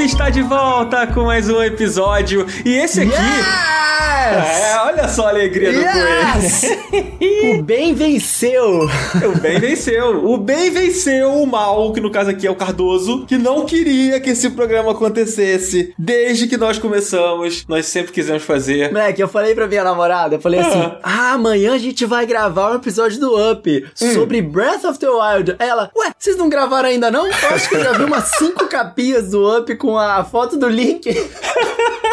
Está de volta com mais um episódio. E esse aqui. Yes! É, olha só a alegria do Yes! coelho. o bem venceu. o bem venceu. O bem venceu o mal, que no caso aqui é o Cardoso, que não queria que esse programa acontecesse. Desde que nós começamos, nós sempre quisemos fazer. Moleque, eu falei pra minha namorada, eu falei assim: Ah, amanhã a gente vai gravar um episódio do Up sobre Breath of the Wild. Aí Ela, ué, vocês não gravaram ainda não? Eu acho que eu já vi umas cinco capinhas do Up com a foto do Link.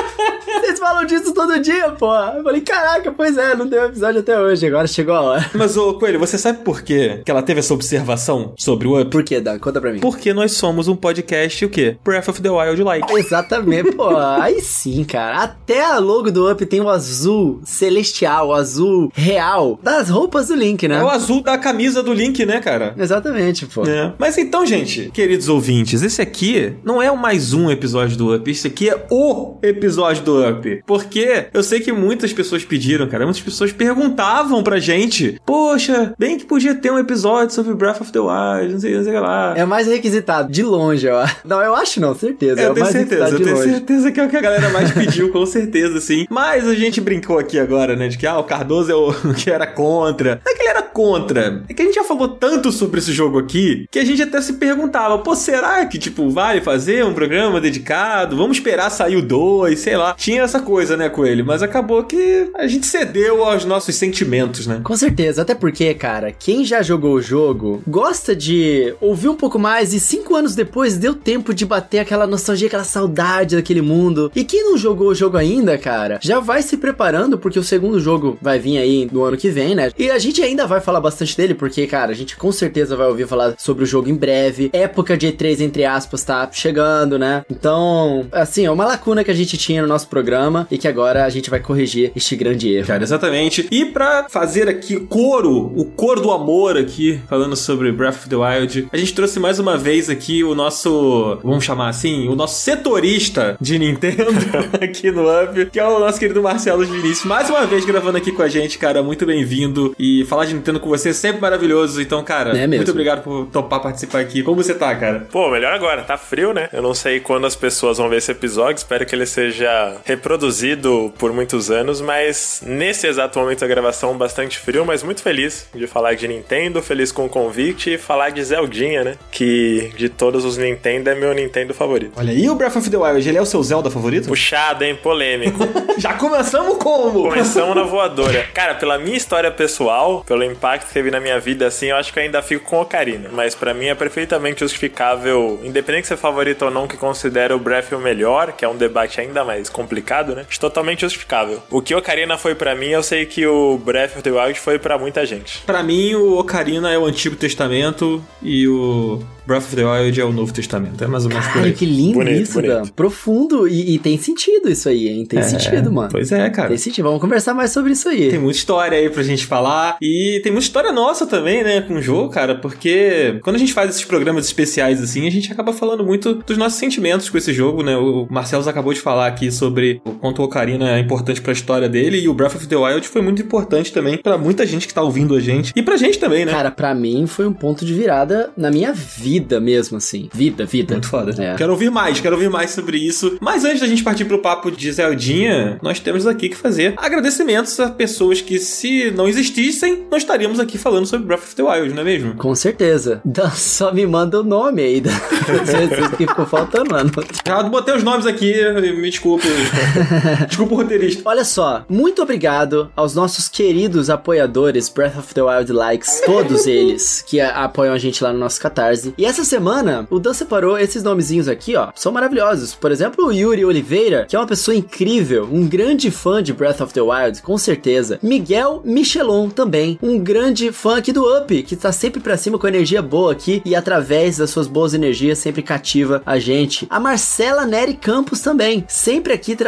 Vocês falam disso todo dia, pô. Eu falei, caraca, pois é, não deu episódio até hoje, agora chegou a hora. Mas, ô Coelho, você sabe por quê que ela teve essa observação sobre o Up? Por quê, Dan? Conta pra mim. Porque nós somos um podcast, o quê? Breath of the Wild like. Exatamente, pô. Aí sim, cara. Até a logo do Up tem o azul celestial, o azul real das roupas do Link, né? É o azul da camisa do Link, né, cara? Exatamente, pô. É. Mas então, gente, queridos ouvintes, esse aqui não é o mais um episódio do Up, esse aqui é o episódio do Up. Porque eu sei que muitas pessoas pediram, cara, muitas pessoas perguntavam pra gente: Poxa, bem que podia ter um episódio sobre Breath of the Wild, não sei, não sei o que lá. É mais requisitado, de longe, ó. Não, eu acho não, certeza. É, é eu o tenho mais certeza, eu tenho longe. certeza que é o que a galera mais pediu, com certeza, sim. Mas a gente brincou aqui agora, né, de que ah, o Cardoso é o que era contra. Não é que ele era contra, é que a gente já falou tanto sobre esse jogo aqui que a gente até se perguntava, pô, será que, tipo, vale fazer um programa dedicado? Vamos esperar sair o 2, sei lá. Tinha essa coisa, né, com ele, mas acabou que a gente cedeu aos nossos sentimentos, né? Com certeza, até porque, cara, quem já jogou o jogo gosta de ouvir um pouco mais e cinco anos depois deu tempo de bater aquela nostalgia, aquela saudade daquele mundo. E quem não jogou o jogo ainda, cara, já vai se preparando porque o segundo jogo vai vir aí no ano que vem, né? E a gente ainda vai falar bastante dele porque, cara, a gente com certeza vai ouvir falar sobre o jogo em breve. Época de E3, entre aspas, tá chegando, né? Então, assim, é uma lacuna que a gente tinha no nosso programa e que agora a gente vai corrigir este grande erro. Cara, exatamente. E pra fazer aqui coro, o coro do amor aqui, falando sobre Breath of the Wild, a gente trouxe mais uma vez aqui o nosso, vamos chamar assim, o nosso setorista de Nintendo aqui no Up, que é o nosso querido Marcelo Vinícius, mais uma vez gravando aqui com a gente, cara, muito bem-vindo. E falar de Nintendo com você é sempre maravilhoso. Então, cara, É mesmo. muito obrigado por topar participar aqui. Como você tá, cara? Pô, melhor agora, tá frio, né? Eu não sei quando as pessoas vão ver esse episódio, espero que ele seja reproduzido por muitos anos, mas nesse exato momento da gravação, bastante frio, mas muito feliz de falar de Nintendo, feliz com o convite e falar de Zeldinha, né? Que de todos os Nintendo é meu Nintendo favorito. Olha, e o Breath of the Wild, ele é o seu Zelda favorito? Puxado, hein? Polêmico. Já começamos como? Começamos na voadora. Cara, pela minha história pessoal, pelo impacto que teve na minha vida, assim, eu acho que eu ainda fico com Ocarina. Mas pra mim é perfeitamente justificável, independente de ser favorito ou não, que considera o Breath o melhor, que é um debate ainda mais complicado, né? Acho totalmente justificável. O que Ocarina foi pra mim, eu sei que o Breath of the Wild foi pra muita gente. Pra mim, o Ocarina é o Antigo Testamento e o Breath of the Wild é o Novo Testamento. É mais ou menos por Ai, aí. que lindo Bonito, isso, bonito. Dan. Profundo. E, e tem sentido isso aí, hein? Tem sentido, mano. Pois é, cara. Tem sentido. Vamos conversar mais sobre isso aí. Tem muita história aí pra gente falar. E tem muita história nossa também, né, com o jogo, cara. Porque quando a gente faz esses programas especiais assim, a gente acaba falando muito dos nossos sentimentos com esse jogo, né? O Marcelo acabou de falar aqui sobre o quanto o Ocarina é importante pra história dele. E o Breath of the Wild foi muito importante também pra muita gente que tá ouvindo a gente. E pra gente também, né? Cara, pra mim foi um ponto de virada na minha vida mesmo, assim. Vida, vida. Muito foda. É. Quero ouvir mais, quero ouvir mais sobre isso. Mas antes da gente partir pro papo de Zeldinha, nós temos aqui que fazer agradecimentos a pessoas que, se não existissem, não estaríamos aqui falando sobre Breath of the Wild, não é mesmo? Com certeza. Só me manda o nome aí. Jesus, que ficou faltando, mano. Já botei os nomes aqui, me desculpe. desculpa o roteirista. Olha só, muito obrigado aos nossos queridos apoiadores Breath of the Wild Likes, todos eles que apoiam a gente lá no nosso Catarse. E essa semana, o Dan separou esses nomezinhos aqui, ó, são maravilhosos. Por exemplo, o Yuri Oliveira, que é uma pessoa incrível, um grande fã de Breath of the Wild, com certeza. Miguel Michelon também, um grande fã aqui do Up, que tá sempre pra cima com energia boa aqui e através das suas boas energias sempre cativa a gente. A Marcela Neri Campos também, sempre aqui trazendo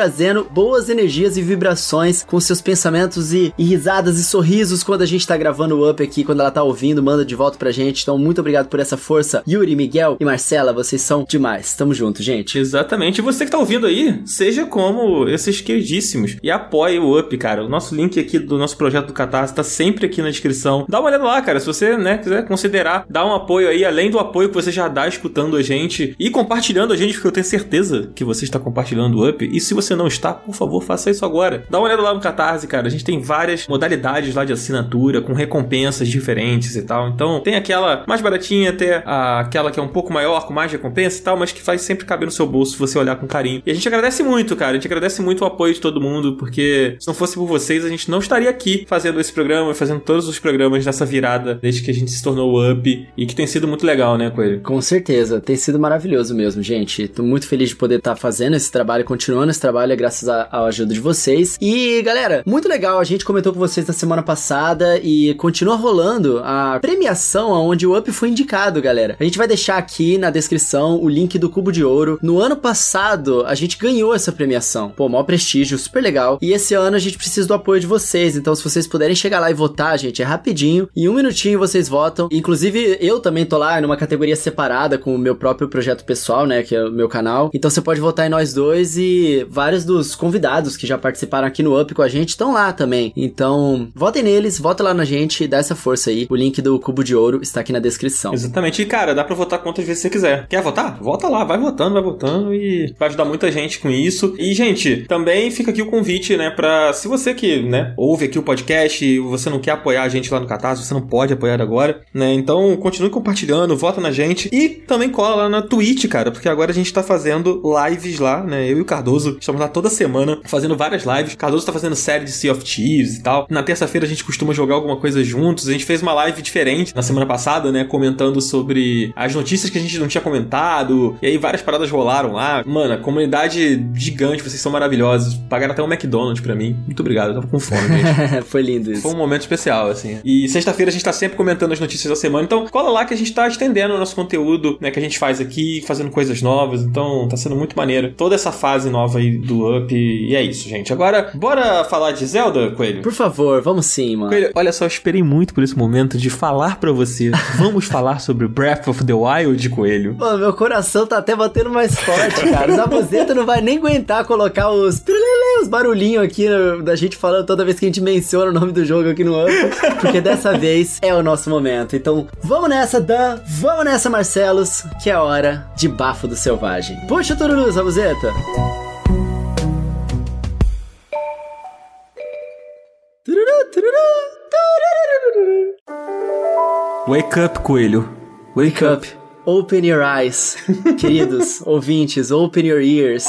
boas energias e vibrações com seus pensamentos e, e risadas e sorrisos quando a gente tá gravando o Up aqui, quando ela tá ouvindo, manda de volta pra gente. Então, muito obrigado por essa força. Yuri, Miguel e Marcela, vocês são demais. Tamo junto, gente. Exatamente. E você que tá ouvindo aí, seja como esses queridíssimos e apoie o Up, cara. O nosso link aqui do nosso projeto do Catarse tá sempre aqui na descrição. Dá uma olhada lá, cara. Se você, né, quiser considerar dar um apoio aí, além do apoio que você já dá escutando a gente e compartilhando a gente, porque eu tenho certeza que você está compartilhando o Up. E se você não está, por favor, faça isso agora. Dá uma olhada lá no Catarse, cara. A gente tem várias modalidades lá de assinatura, com recompensas diferentes e tal. Então, tem aquela mais baratinha, até aquela que é um pouco maior, com mais recompensa e tal, mas que faz sempre caber no seu bolso se você olhar com carinho. E a gente agradece muito, cara. A gente agradece muito o apoio de todo mundo, porque se não fosse por vocês, a gente não estaria aqui fazendo esse programa, fazendo todos os programas dessa virada desde que a gente se tornou o Up e que tem sido muito legal, né, Coelho? Com certeza, tem sido maravilhoso mesmo, gente. Tô muito feliz de poder estar tá fazendo esse trabalho, continuando esse trabalho, é graças à ajuda de vocês. E, galera, muito legal, a gente comentou com vocês na semana passada e continua rolando a premiação onde o Up foi indicado, galera. A gente vai deixar aqui na descrição o link do Cubo de Ouro. No ano passado, a gente ganhou essa premiação. Pô, maior prestígio, super legal. E esse ano a gente precisa do apoio de vocês, então se vocês puderem chegar lá e votar, gente, é rapidinho. Em um minutinho vocês votam. Inclusive, eu também tô lá numa categoria separada com o meu próprio projeto pessoal, né, que é o meu canal. Então você pode votar em nós dois e vários dos convidados que já participaram aqui no Up com a gente estão lá também. Então, votem neles, votem lá na gente, dá essa força aí. O link do Cubo de Ouro está aqui na descrição. Exatamente. E, cara, dá pra votar quantas vezes você quiser. Quer votar? Vota lá, vai votando, vai votando e vai ajudar muita gente com isso. E, gente, também fica aqui o convite, né, pra se você que, né, ouve aqui o podcast e você não quer apoiar a gente lá no Catarse, você não pode apoiar agora, né, então continue compartilhando, vota na gente e também cola lá na Twitch, cara, porque agora a gente tá fazendo lives lá, né, eu e o Cardoso estamos lá toda semana fazendo várias lives. Cardoso tá fazendo série de Sea of Thieves e tal. Na terça-feira a gente costuma jogar alguma coisa juntos. A gente fez uma live diferente na semana passada, né, comentando sobre as notícias que a gente não tinha comentado. E aí várias paradas rolaram lá. Mano, a comunidade gigante, vocês são maravilhosos. Pagaram até um McDonald's pra mim. Muito obrigado, eu tava com fome, gente. Foi lindo isso. Foi um momento especial, assim. E sexta-feira a gente tá sempre comentando as notícias da semana. Então, cola lá que a gente tá estendendo o nosso conteúdo, né, que a gente faz aqui, fazendo coisas novas. Então, tá sendo muito maneiro. Toda essa fase nova aí do Up. E é isso, gente. Agora, bora falar de Zelda, Coelho? Por favor, vamos sim, mano. Coelho, olha só, eu esperei muito por esse momento de falar para você. Vamos falar sobre Breath of the Wild, Coelho. Pô, meu coração tá até batendo mais forte, cara. O Zabuzeta não vai nem aguentar colocar os, os barulhinhos aqui da gente falando toda vez que a gente menciona o nome do jogo aqui no Up. Porque dessa vez é o nosso momento. Então, vamos nessa, Dan. Vamos nessa, Marcelos, que é a hora de Bafo do Selvagem. Puxa tururu, Zabuzeta. Wake up, coelho. Wake, up. Open your eyes. Queridos ouvintes, open your ears.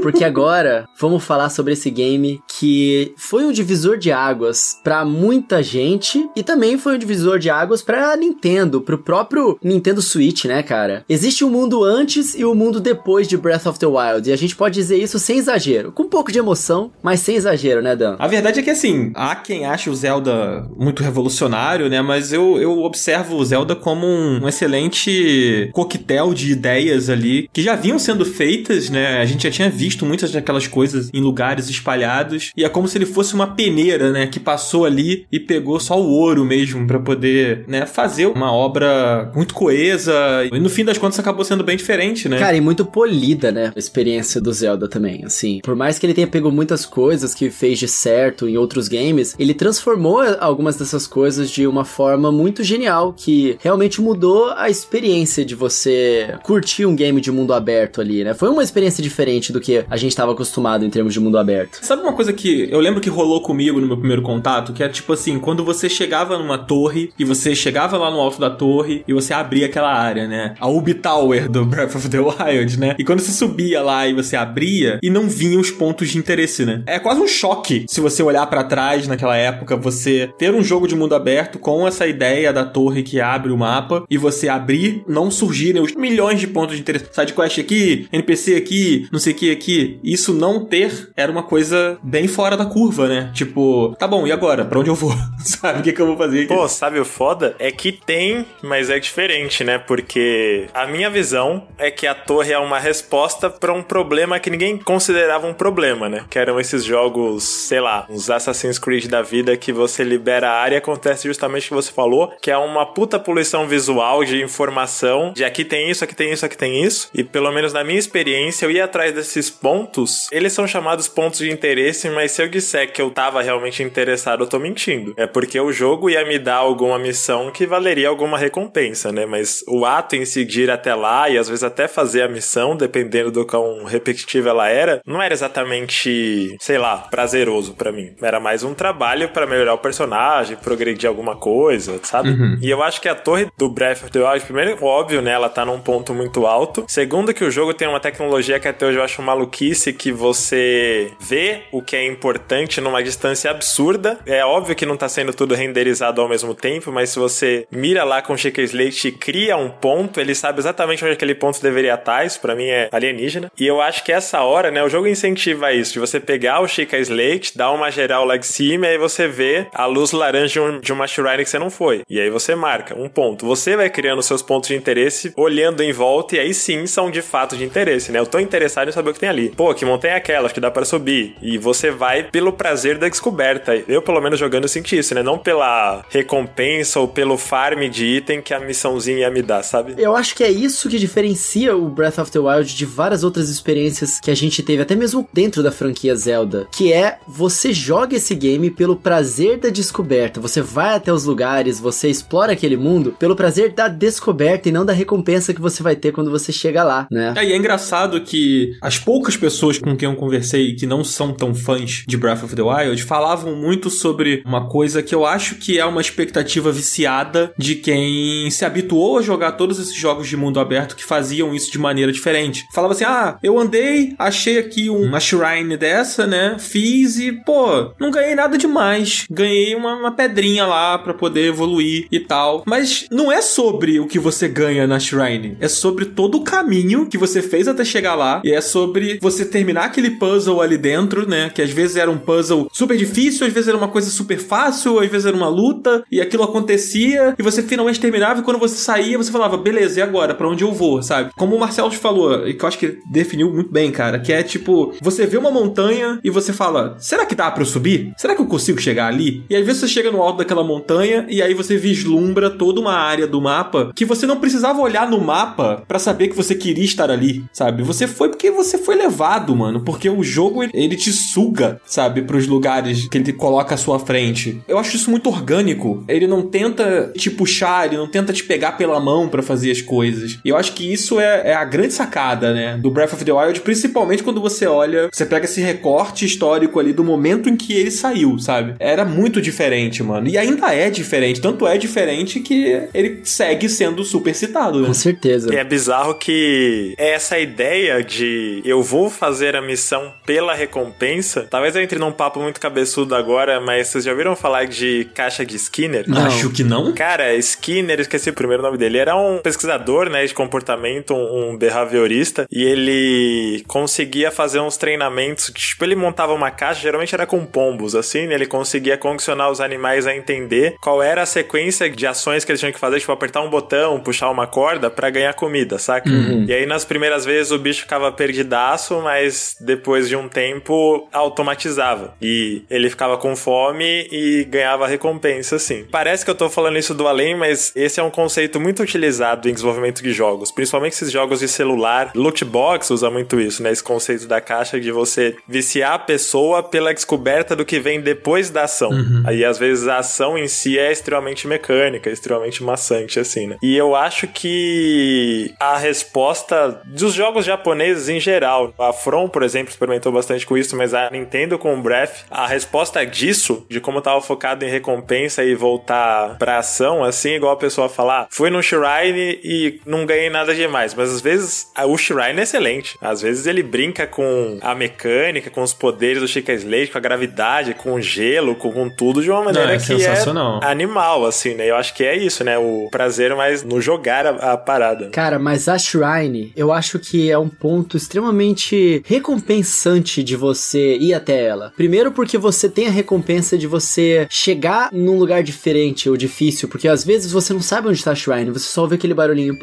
Porque agora vamos falar sobre esse game que foi um divisor de águas para muita gente e também foi um divisor de águas para Nintendo, pro próprio Nintendo Switch, né, cara? Existe um mundo antes e o um mundo depois de Breath of the Wild, e a gente pode dizer isso sem exagero, com um pouco de emoção, mas sem exagero, né, Dan? A verdade é que assim, há quem ache o Zelda muito revolucionário, né, mas eu, eu observo o Zelda como um, um excelente coquetel de ideias ali que já vinham sendo feitas, né? A gente já tinha visto muitas daquelas coisas em lugares espalhados e é como se ele fosse uma peneira, né, que passou ali e pegou só o ouro mesmo para poder, né, fazer uma obra muito coesa e no fim das contas acabou sendo bem diferente, né? Cara, e muito polida, né, a experiência do Zelda também, assim. Por mais que ele tenha pego muitas coisas que fez de certo em outros games, ele transformou algumas dessas coisas de uma forma muito genial que realmente mudou a experiência de você curtir um game de mundo aberto ali, né? Foi uma experiência diferente do que a gente estava acostumado em termos de mundo aberto. Sabe uma coisa que eu lembro que rolou comigo no meu primeiro contato, que é tipo assim, quando você chegava numa torre e você chegava lá no alto da torre e você abria aquela área, né? A Ubi Tower do Breath of the Wild, né? E quando você subia lá e você abria e não vinha os pontos de interesse, né? É quase um choque se você olhar para trás naquela época, você ter um jogo de mundo aberto com essa ideia da torre que abre o mapa e você abrir, não surgirem os milhões de pontos de interesse. Side quest aqui, NPC aqui, não sei o que aqui. isso não ter era uma coisa bem fora da curva, né? Tipo, tá bom, e agora? Pra onde eu vou? sabe o que, que eu vou fazer aqui? Pô, sabe o foda? É que tem, mas é diferente, né? Porque a minha visão é que a torre é uma resposta para um problema que ninguém considerava um problema, né? Que eram esses jogos, sei lá, uns Assassin's Creed da vida que você libera a área e acontece justamente o que você falou, que é uma puta poluição visual de informação, de aqui tem isso, aqui tem isso, aqui tem isso. E pelo menos na minha experiência, eu ia atrás desses pontos, eles são chamados pontos de interesse, mas se eu disser que eu tava realmente interessado, eu tô mentindo. É porque o jogo ia me dar alguma missão que valeria alguma recompensa, né? Mas o ato em si de ir até lá e às vezes até fazer a missão, dependendo do quão repetitiva ela era, não era exatamente, sei lá, prazeroso para mim. Era mais um trabalho para melhorar o personagem, progredir alguma coisa, sabe? Uhum. E eu acho que a torre do Breath of the Wild, primeiro, óbvio, né? Ela tá num ponto muito alto. Segundo, que o jogo tem uma tecnologia que até hoje eu acho maluquice, que você vê o que é importante numa distância absurda. É óbvio que não tá sendo tudo renderizado ao mesmo tempo, mas se você mira lá com o Shaker Slate e cria um ponto, ele sabe exatamente onde aquele ponto deveria estar. Isso pra mim é alienígena. E eu acho que essa hora, né, o jogo incentiva isso, de você pegar o Shaker Slate, dar uma geral lá de cima e aí você vê a luz laranja de uma shrine que você não foi. E aí você marca um ponto. Você vai criando seus pontos de interesse, olhando em volta, e aí sim são de fato de interesse, né? Eu tô interessado em saber o que tem ali. Pô, que montanha é aquela? Acho que dá para subir. E você vai pelo prazer da descoberta. Eu, pelo menos, jogando, senti isso, né? Não pela recompensa ou pelo farm de item que a missãozinha ia me dar, sabe? Eu acho que é isso que diferencia o Breath of the Wild de várias outras experiências que a gente teve, até mesmo dentro da franquia Zelda, que é você joga esse game pelo prazer da descoberta. Você vai até os lugares, você explora aquele mundo pelo prazer da descoberta e não da recompensa que você vai ter quando você chega lá, né? É, e é engraçado que as poucas pessoas com quem eu conversei que não são tão fãs de Breath of the Wild falavam muito sobre uma coisa que eu acho que é uma expectativa viciada de quem se habituou a jogar todos esses jogos de mundo aberto que faziam isso de maneira diferente. Falava assim: ah, eu andei, achei aqui uma shrine dessa, né? Fiz e, pô, não ganhei nada demais. Ganhei uma, uma pedrinha lá para poder evoluir e tal. Mas não é sobre o que você ganha na shrine, é sobre todo o caminho que você fez até chegar lá e é sobre você terminar aquele puzzle ali dentro, né? Que às vezes era um puzzle super difícil, às vezes era uma coisa super fácil, às vezes era uma luta e aquilo acontecia e você finalmente terminava e quando você saía você falava, beleza, e agora? para onde eu vou, sabe? Como o Marcelo falou, e que eu acho que definiu muito bem, cara, que é tipo, você vê uma montanha e você fala, será que dá para eu subir? Será que eu consigo chegar ali? E às vezes você chega no alto daquela montanha e aí você vislumbra toda uma área do mapa que você não precisava olhar no mapa para saber que você queria estar ali, sabe? Você foi porque você foi levado, mano, porque o jogo ele te suga, sabe, para os lugares que ele coloca à sua frente. Eu acho isso muito orgânico. Ele não tenta te puxar, ele não tenta te pegar pela mão para fazer as coisas. E eu acho que isso é, é, a grande sacada, né, do Breath of the Wild, principalmente quando você olha, você pega esse recorte histórico ali do momento em que ele saiu, sabe? Era muito diferente, mano. E ainda é diferente, tanto é diferente que ele segue sendo super citado, né? Com certeza. E é bizarro que essa ideia de eu vou fazer a missão pela recompensa, talvez eu entre num papo muito cabeçudo agora, mas vocês já ouviram falar de caixa de Skinner? Não. Acho que não. Cara, Skinner, esqueci o primeiro nome dele, era um pesquisador, né, de comportamento, um, um behaviorista, e ele conseguia fazer uns treinamentos, que, tipo, ele montava uma caixa, geralmente era com pombos, assim, né, ele conseguia condicionar os animais a entender qual era a sequência de ações que eles tinham que fazer, tipo, apertar um botão, puxar uma corda para ganhar comida, saca? Uhum. E aí nas primeiras vezes o bicho ficava perdidaço, mas depois de um tempo automatizava. E ele ficava com fome e ganhava recompensa, assim. Parece que eu tô falando isso do além, mas esse é um conceito muito utilizado em desenvolvimento de jogos, principalmente esses jogos de celular. Loot box usa muito isso, né? Esse conceito da caixa de você viciar a pessoa pela descoberta do que vem depois da ação. Uhum. Aí às vezes a ação em si é extremamente mecânica, extremamente maçante, assim, né? E eu acho que a resposta dos jogos japoneses em geral, a From, por exemplo, experimentou bastante com isso, mas a Nintendo com o Breath, a resposta disso, de como tava focado em recompensa e voltar pra ação, assim, igual a pessoa falar, fui no Shrine e não ganhei nada demais, mas às vezes o Shrine é excelente. Às vezes ele brinca com a mecânica, com os poderes do Chica Slade, com a gravidade, com o gelo, com, com tudo de uma maneira não, é que é animal, assim, né? Eu acho que é isso, né? O prazer mais no jogar a, a parada. Cara, mas a Shrine, eu acho que é um ponto extremamente recompensante de você ir até ela. Primeiro porque você tem a recompensa de você chegar num lugar diferente ou difícil, porque às vezes você não sabe onde tá a shrine, você só ouve aquele barulhinho.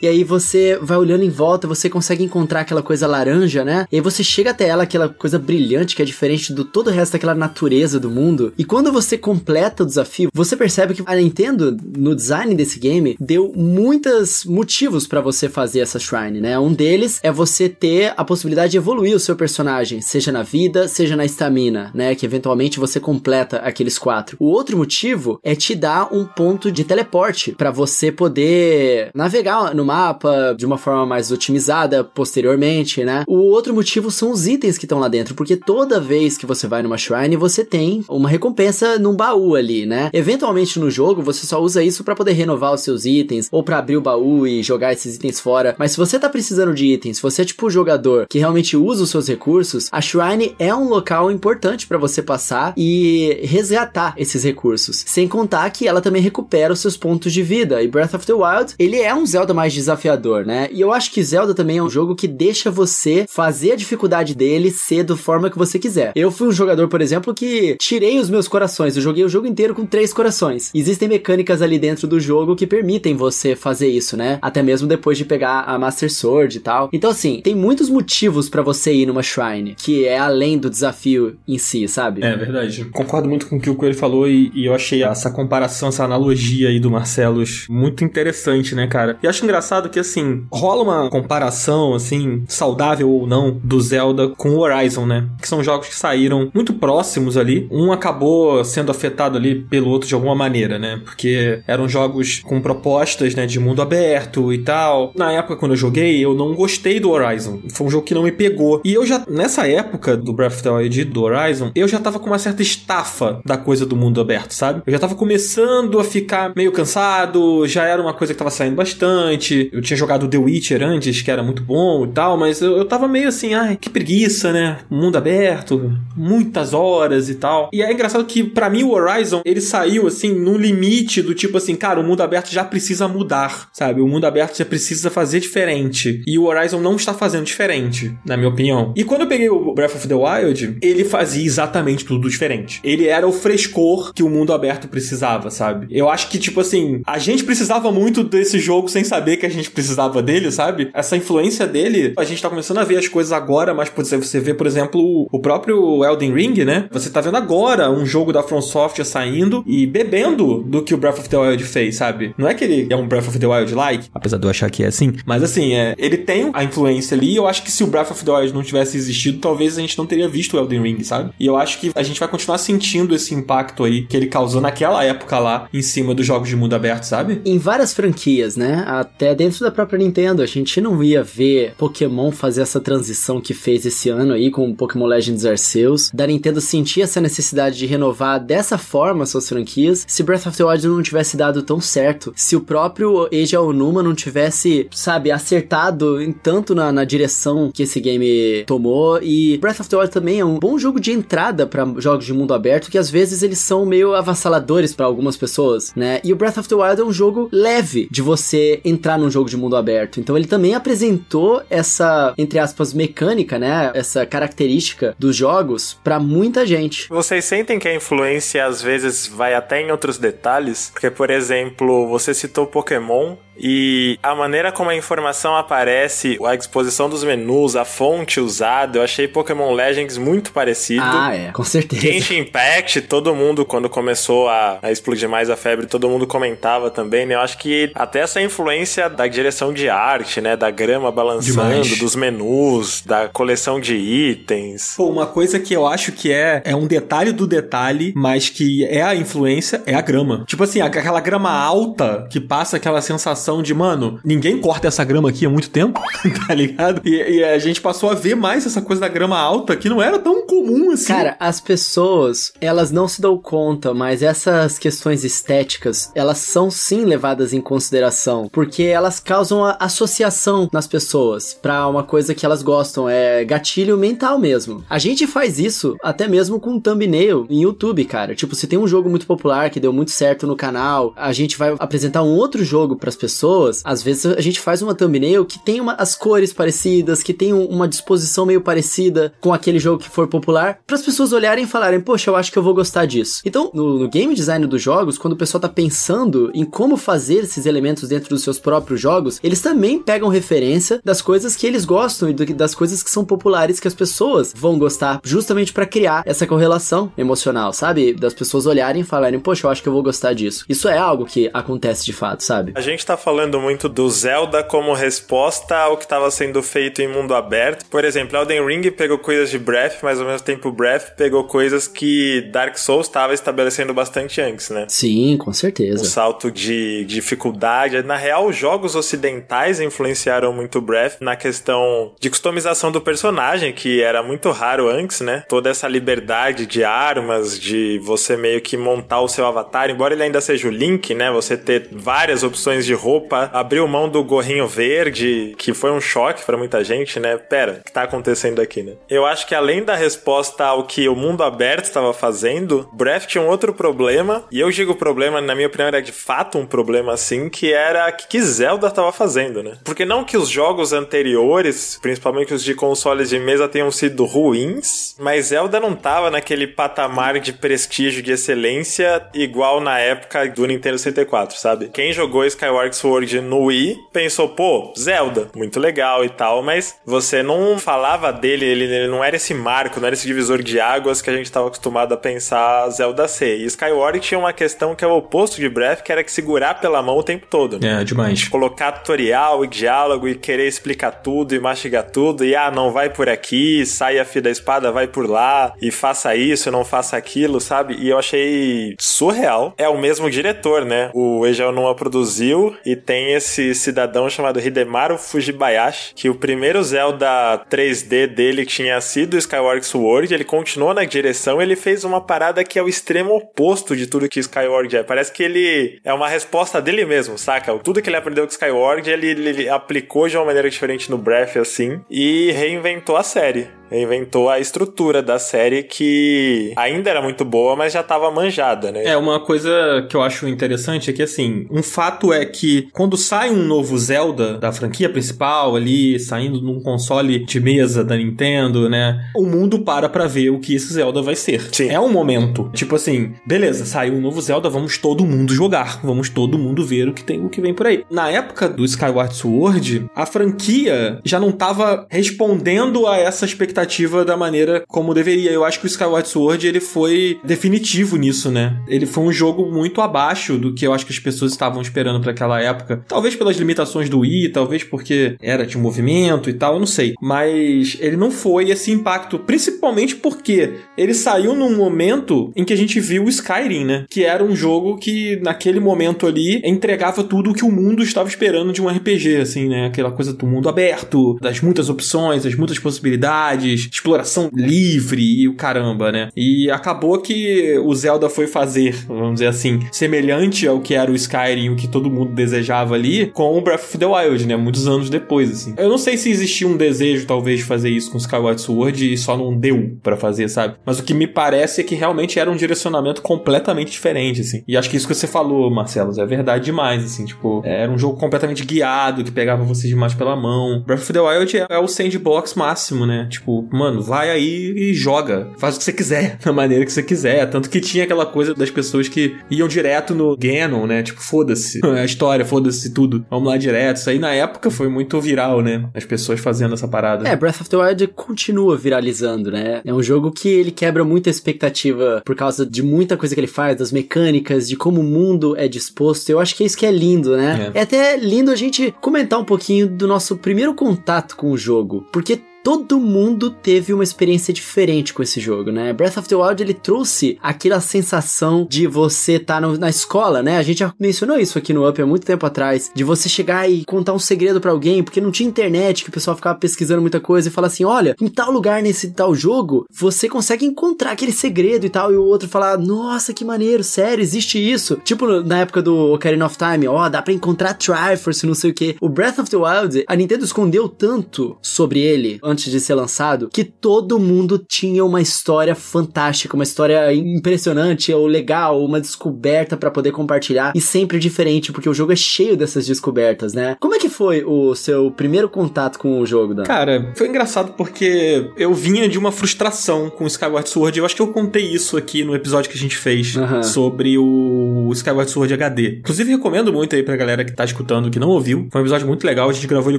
E aí você vai olhando em volta, você consegue encontrar aquela coisa laranja, né? E aí você chega até ela, aquela coisa brilhante que é diferente do todo o resto daquela natureza do mundo. E quando você completa o desafio, você percebe que a Nintendo, no design desse game, deu muitos motivos para você fazer essa shrine, né? Um deles é você ter a possibilidade de evoluir o seu personagem, seja na vida, seja na estamina, né? Que eventualmente você completa aqueles quatro. O outro motivo é te dar um ponto de teleporte para você poder navegar no mapa de uma forma mais otimizada posteriormente, né? O outro motivo são os itens que estão lá dentro, porque toda vez que você vai numa shrine, você tem uma recompensa num baú ali, né? Eventualmente no jogo, você só usa isso para poder renovar os seus itens ou para abrir o baú e jogar esses itens fora. Mas se você tá precisando de itens, se você é tipo o jogador que realmente usa os seus recursos, a shrine é um local importante para você passar e resgatar esses recursos. Sem contar que ela também recupera os seus pontos de vida. E Breath of the Wild, ele é um Zelda mais desafiador, né? E eu acho que Zelda também é um jogo que deixa você fazer a dificuldade dele ser da forma que você quiser. Eu fui um jogador, por exemplo, que tirei os meus corações. Eu joguei o jogo inteiro com três corações. Existem mecânicas ali dentro do jogo que permitem você fazer isso, né? Até mesmo depois de pegar a Master Sword e tal. Então, assim, tem muitos motivos para você ir numa shrine, que é além do desafio em si, sabe? É verdade. Concordo muito com o que o Coelho falou e, e eu achei essa comparação, essa analogia aí do Marcelos muito interessante, né, cara? E acho engraçado que, assim, rola uma comparação, assim, saudável ou não, do Zelda com o Horizon, né? Que são jogos que saíram muito próximos ali. Um acabou sendo afetado ali pelo outro de alguma maneira, né? Porque eram jogos com propostas, né, de mundo aberto e tal. Na época, quando eu joguei, eu não gostei do Horizon. Foi um jogo que não me pegou. E eu já, nessa época do Breath of the Wild do Horizon, eu já tava com uma certa estafa da coisa do mundo aberto, sabe? Eu já tava começando a ficar meio cansado, já era uma coisa que tava saindo bastante. Eu tinha jogado The Witcher antes, que era muito bom e tal, mas eu, eu tava meio assim, ai, que preguiça, né? Mundo aberto, muitas horas e tal. E é engraçado que, para mim, o Horizon, ele saiu, assim, no limite do tipo assim, cara, o mundo aberto já precisa mudar, sabe? O mundo aberto já precisa fazer diferente. E o Horizon não está fazendo diferente, na minha opinião. E quando eu peguei o Breath of the Wild, ele fazia exatamente tudo diferente. Ele era o frescor que o mundo aberto precisava, sabe? Eu acho que, tipo assim, a gente precisava muito desse jogo sem saber que a gente precisava dele, sabe? Essa influência dele, a gente tá começando a ver as coisas agora, mas você vê, por exemplo, o próprio Elden Ring, né? Você tá vendo agora um jogo da From Software saindo e bebendo do que o Breath of the Wild fez, sabe? Não é que ele é um Breath of the Wild like, apesar de eu achar que é assim, mas assim, é, ele tem a influência ali. Eu acho que se o Breath of the Wild não tivesse existido, talvez a gente não teria visto o Elden Ring, sabe? E eu acho que a gente vai continuar sentindo esse impacto aí que ele causou naquela época lá em cima dos jogos de mundo aberto, sabe? Em várias franquias, né? Até dentro da própria Nintendo, a gente não ia ver Pokémon fazer essa transição que fez esse ano aí com Pokémon Legends Arceus. Da Nintendo sentir essa necessidade de renovar dessa forma suas franquias. Se Breath of the Wild não tivesse dado tão certo, se o próprio Eiji Aonuma não tivesse, sabe, acertado em tanto na, na direção que esse game tomou. E Breath of the Wild também é um bom jogo de entrada para jogos de mundo aberto, que às vezes eles são meio avassaladores para algumas pessoas, né? E o Breath of the Wild é um jogo leve de você entrar num jogo de mundo aberto. Então ele também apresentou essa, entre aspas, mecânica, né? Essa característica dos jogos para muita gente. Vocês sentem que a influência às vezes vai até em outros detalhes? Porque, por exemplo, você citou Pokémon e a maneira como a informação aparece, a exposição dos menus, a fonte usada, eu achei Pokémon Legends muito parecido. Ah, é, com certeza. Genshin Impact, todo mundo, quando começou a, a explodir mais a febre, todo mundo comentava também, né? Eu acho que até essa influência da direção de arte, né? Da grama balançando, Demais. dos menus, da coleção de itens. Pô, uma coisa que eu acho que é, é um detalhe do detalhe, mas que é a influência, é a grama. Tipo assim, aquela grama alta que passa aquela sensação de, mano, ninguém corta essa grama aqui há muito tempo, tá ligado? E, e, a gente passou a ver mais essa coisa da grama alta que não era tão comum assim. Cara, as pessoas, elas não se dão conta, mas essas questões estéticas, elas são sim levadas em consideração, porque elas causam associação nas pessoas para uma coisa que elas gostam, é gatilho mental mesmo. A gente faz isso até mesmo com thumbnail em YouTube, cara. Tipo, se tem um jogo muito popular que deu muito certo no canal, a gente vai apresentar um outro jogo para as pessoas pessoas, às vezes a gente faz uma thumbnail que tem uma, as cores parecidas, que tenham uma disposição meio parecida com aquele jogo que for popular, para as pessoas olharem e falarem, poxa, eu acho que eu vou gostar disso. Então, no, no game design dos jogos, quando o pessoal tá pensando em como fazer esses elementos dentro dos seus próprios jogos, eles também pegam referência das coisas que eles gostam e do, das coisas que são populares que as pessoas vão gostar, justamente para criar essa correlação emocional, sabe? Das pessoas olharem e falarem, poxa, eu acho que eu vou gostar disso. Isso é algo que acontece de fato, sabe? A gente tá falando muito do Zelda como resposta ao que estava sendo feito em mundo aberto. Por exemplo, Elden Ring pegou coisas de Breath, mas ao mesmo tempo Breath pegou coisas que Dark Souls estava estabelecendo bastante antes, né? Sim, com certeza. O salto de dificuldade. Na real, os jogos ocidentais influenciaram muito Breath na questão de customização do personagem, que era muito raro antes, né? Toda essa liberdade de armas, de você meio que montar o seu avatar, embora ele ainda seja o Link, né? Você ter várias opções de roupa, abriu mão do gorrinho verde, que foi um choque para muita gente, né? Pera, o que tá acontecendo aqui, né? Eu acho que além da resposta ao que o mundo aberto estava fazendo, Breath tinha um outro problema, e eu digo problema, na minha opinião, era de fato um problema assim, que era o que Zelda estava fazendo, né? Porque não que os jogos anteriores, principalmente os de consoles de mesa, tenham sido ruins, mas Zelda não tava naquele patamar de prestígio, de excelência, igual na época do Nintendo 64, sabe? Quem jogou Skyward Sword no Wii pensou, pô, Zelda, muito legal e tal, mas você não falava dele, ele, ele não era esse marco, não era esse divisor de águas que a gente estava acostumado a pensar Zelda ser. E Skyward tinha uma questão que é o oposto de Breath, que era que segurar pela mão o tempo todo. Né? É, demais. Colocar tutorial e diálogo e querer explicar tudo e mastigar tudo e ah, não vai por aqui, sai a fio da espada, vai por lá e faça isso, não faça aquilo, sabe? E eu achei surreal. É o mesmo diretor, né? O Eiji Numa produziu e tem esse cidadão chamado Hidemaru Fujibayashi, que o primeiro Zelda 3D dele tinha sido Skyward Sword, ele continuou na direção, ele fez uma parada que é o extremo oposto de tudo que Skyward é. Parece que ele é uma resposta dele mesmo, saca? Tudo que ele aprendeu com Skyward, ele, ele aplicou de uma maneira diferente no Breath, assim, e reinventou a série inventou a estrutura da série que ainda era muito boa, mas já estava manjada, né? É, uma coisa que eu acho interessante é que, assim, um fato é que quando sai um novo Zelda da franquia principal ali, saindo num console de mesa da Nintendo, né? O mundo para pra ver o que esse Zelda vai ser. Sim. É um momento. Tipo assim, beleza, saiu um novo Zelda, vamos todo mundo jogar. Vamos todo mundo ver o que tem, o que vem por aí. Na época do Skyward Sword, a franquia já não tava respondendo a essa expectativa expectativa da maneira como deveria. Eu acho que o Skyward Sword ele foi definitivo nisso, né? Ele foi um jogo muito abaixo do que eu acho que as pessoas estavam esperando para aquela época. Talvez pelas limitações do Wii, talvez porque era de movimento e tal, eu não sei. Mas ele não foi esse impacto, principalmente porque ele saiu num momento em que a gente viu o Skyrim, né? Que era um jogo que naquele momento ali entregava tudo o que o mundo estava esperando de um RPG, assim, né? Aquela coisa do mundo aberto, das muitas opções, das muitas possibilidades exploração livre e o caramba, né? E acabou que o Zelda foi fazer, vamos dizer assim, semelhante ao que era o Skyrim, o que todo mundo desejava ali, com o Breath of the Wild, né? Muitos anos depois, assim. Eu não sei se existia um desejo, talvez, de fazer isso com Skyward Sword e só não deu para fazer, sabe? Mas o que me parece é que realmente era um direcionamento completamente diferente, assim. E acho que isso que você falou, Marcelo, é verdade demais, assim, tipo, era um jogo completamente guiado, que pegava você demais pela mão. Breath of the Wild é, é o sandbox máximo, né? Tipo, mano, vai aí e joga. Faz o que você quiser, da maneira que você quiser. Tanto que tinha aquela coisa das pessoas que iam direto no Ganon, né? Tipo, foda-se a história, foda-se tudo. Vamos lá direto. Isso aí na época foi muito viral, né? As pessoas fazendo essa parada. É, Breath of the Wild continua viralizando, né? É um jogo que ele quebra muita expectativa por causa de muita coisa que ele faz, das mecânicas, de como o mundo é disposto. Eu acho que é isso que é lindo, né? É, é até lindo a gente comentar um pouquinho do nosso primeiro contato com o jogo. Porque todo mundo teve uma experiência diferente com esse jogo, né? Breath of the Wild ele trouxe aquela sensação de você estar tá na escola, né? A gente já mencionou isso aqui no Up há muito tempo atrás, de você chegar e contar um segredo para alguém, porque não tinha internet, que o pessoal ficava pesquisando muita coisa e fala assim: olha, em tal lugar nesse tal jogo, você consegue encontrar aquele segredo e tal, e o outro falar: nossa, que maneiro, sério, existe isso. Tipo na época do Ocarina of Time, ó, oh, dá pra encontrar Triforce, não sei o que. O Breath of the Wild, a Nintendo escondeu tanto sobre ele antes de ser lançado, que todo mundo tinha uma história fantástica, uma história impressionante, ou legal, uma descoberta para poder compartilhar e sempre diferente, porque o jogo é cheio dessas descobertas, né? Como é que foi o seu primeiro contato com o jogo, Dan? Cara, foi engraçado porque eu vinha de uma frustração com o Skyward Sword. Eu acho que eu contei isso aqui no episódio que a gente fez Aham. sobre o Skyward Sword HD. Inclusive, recomendo muito aí pra galera que tá escutando que não ouviu. Foi um episódio muito legal, a gente gravou ele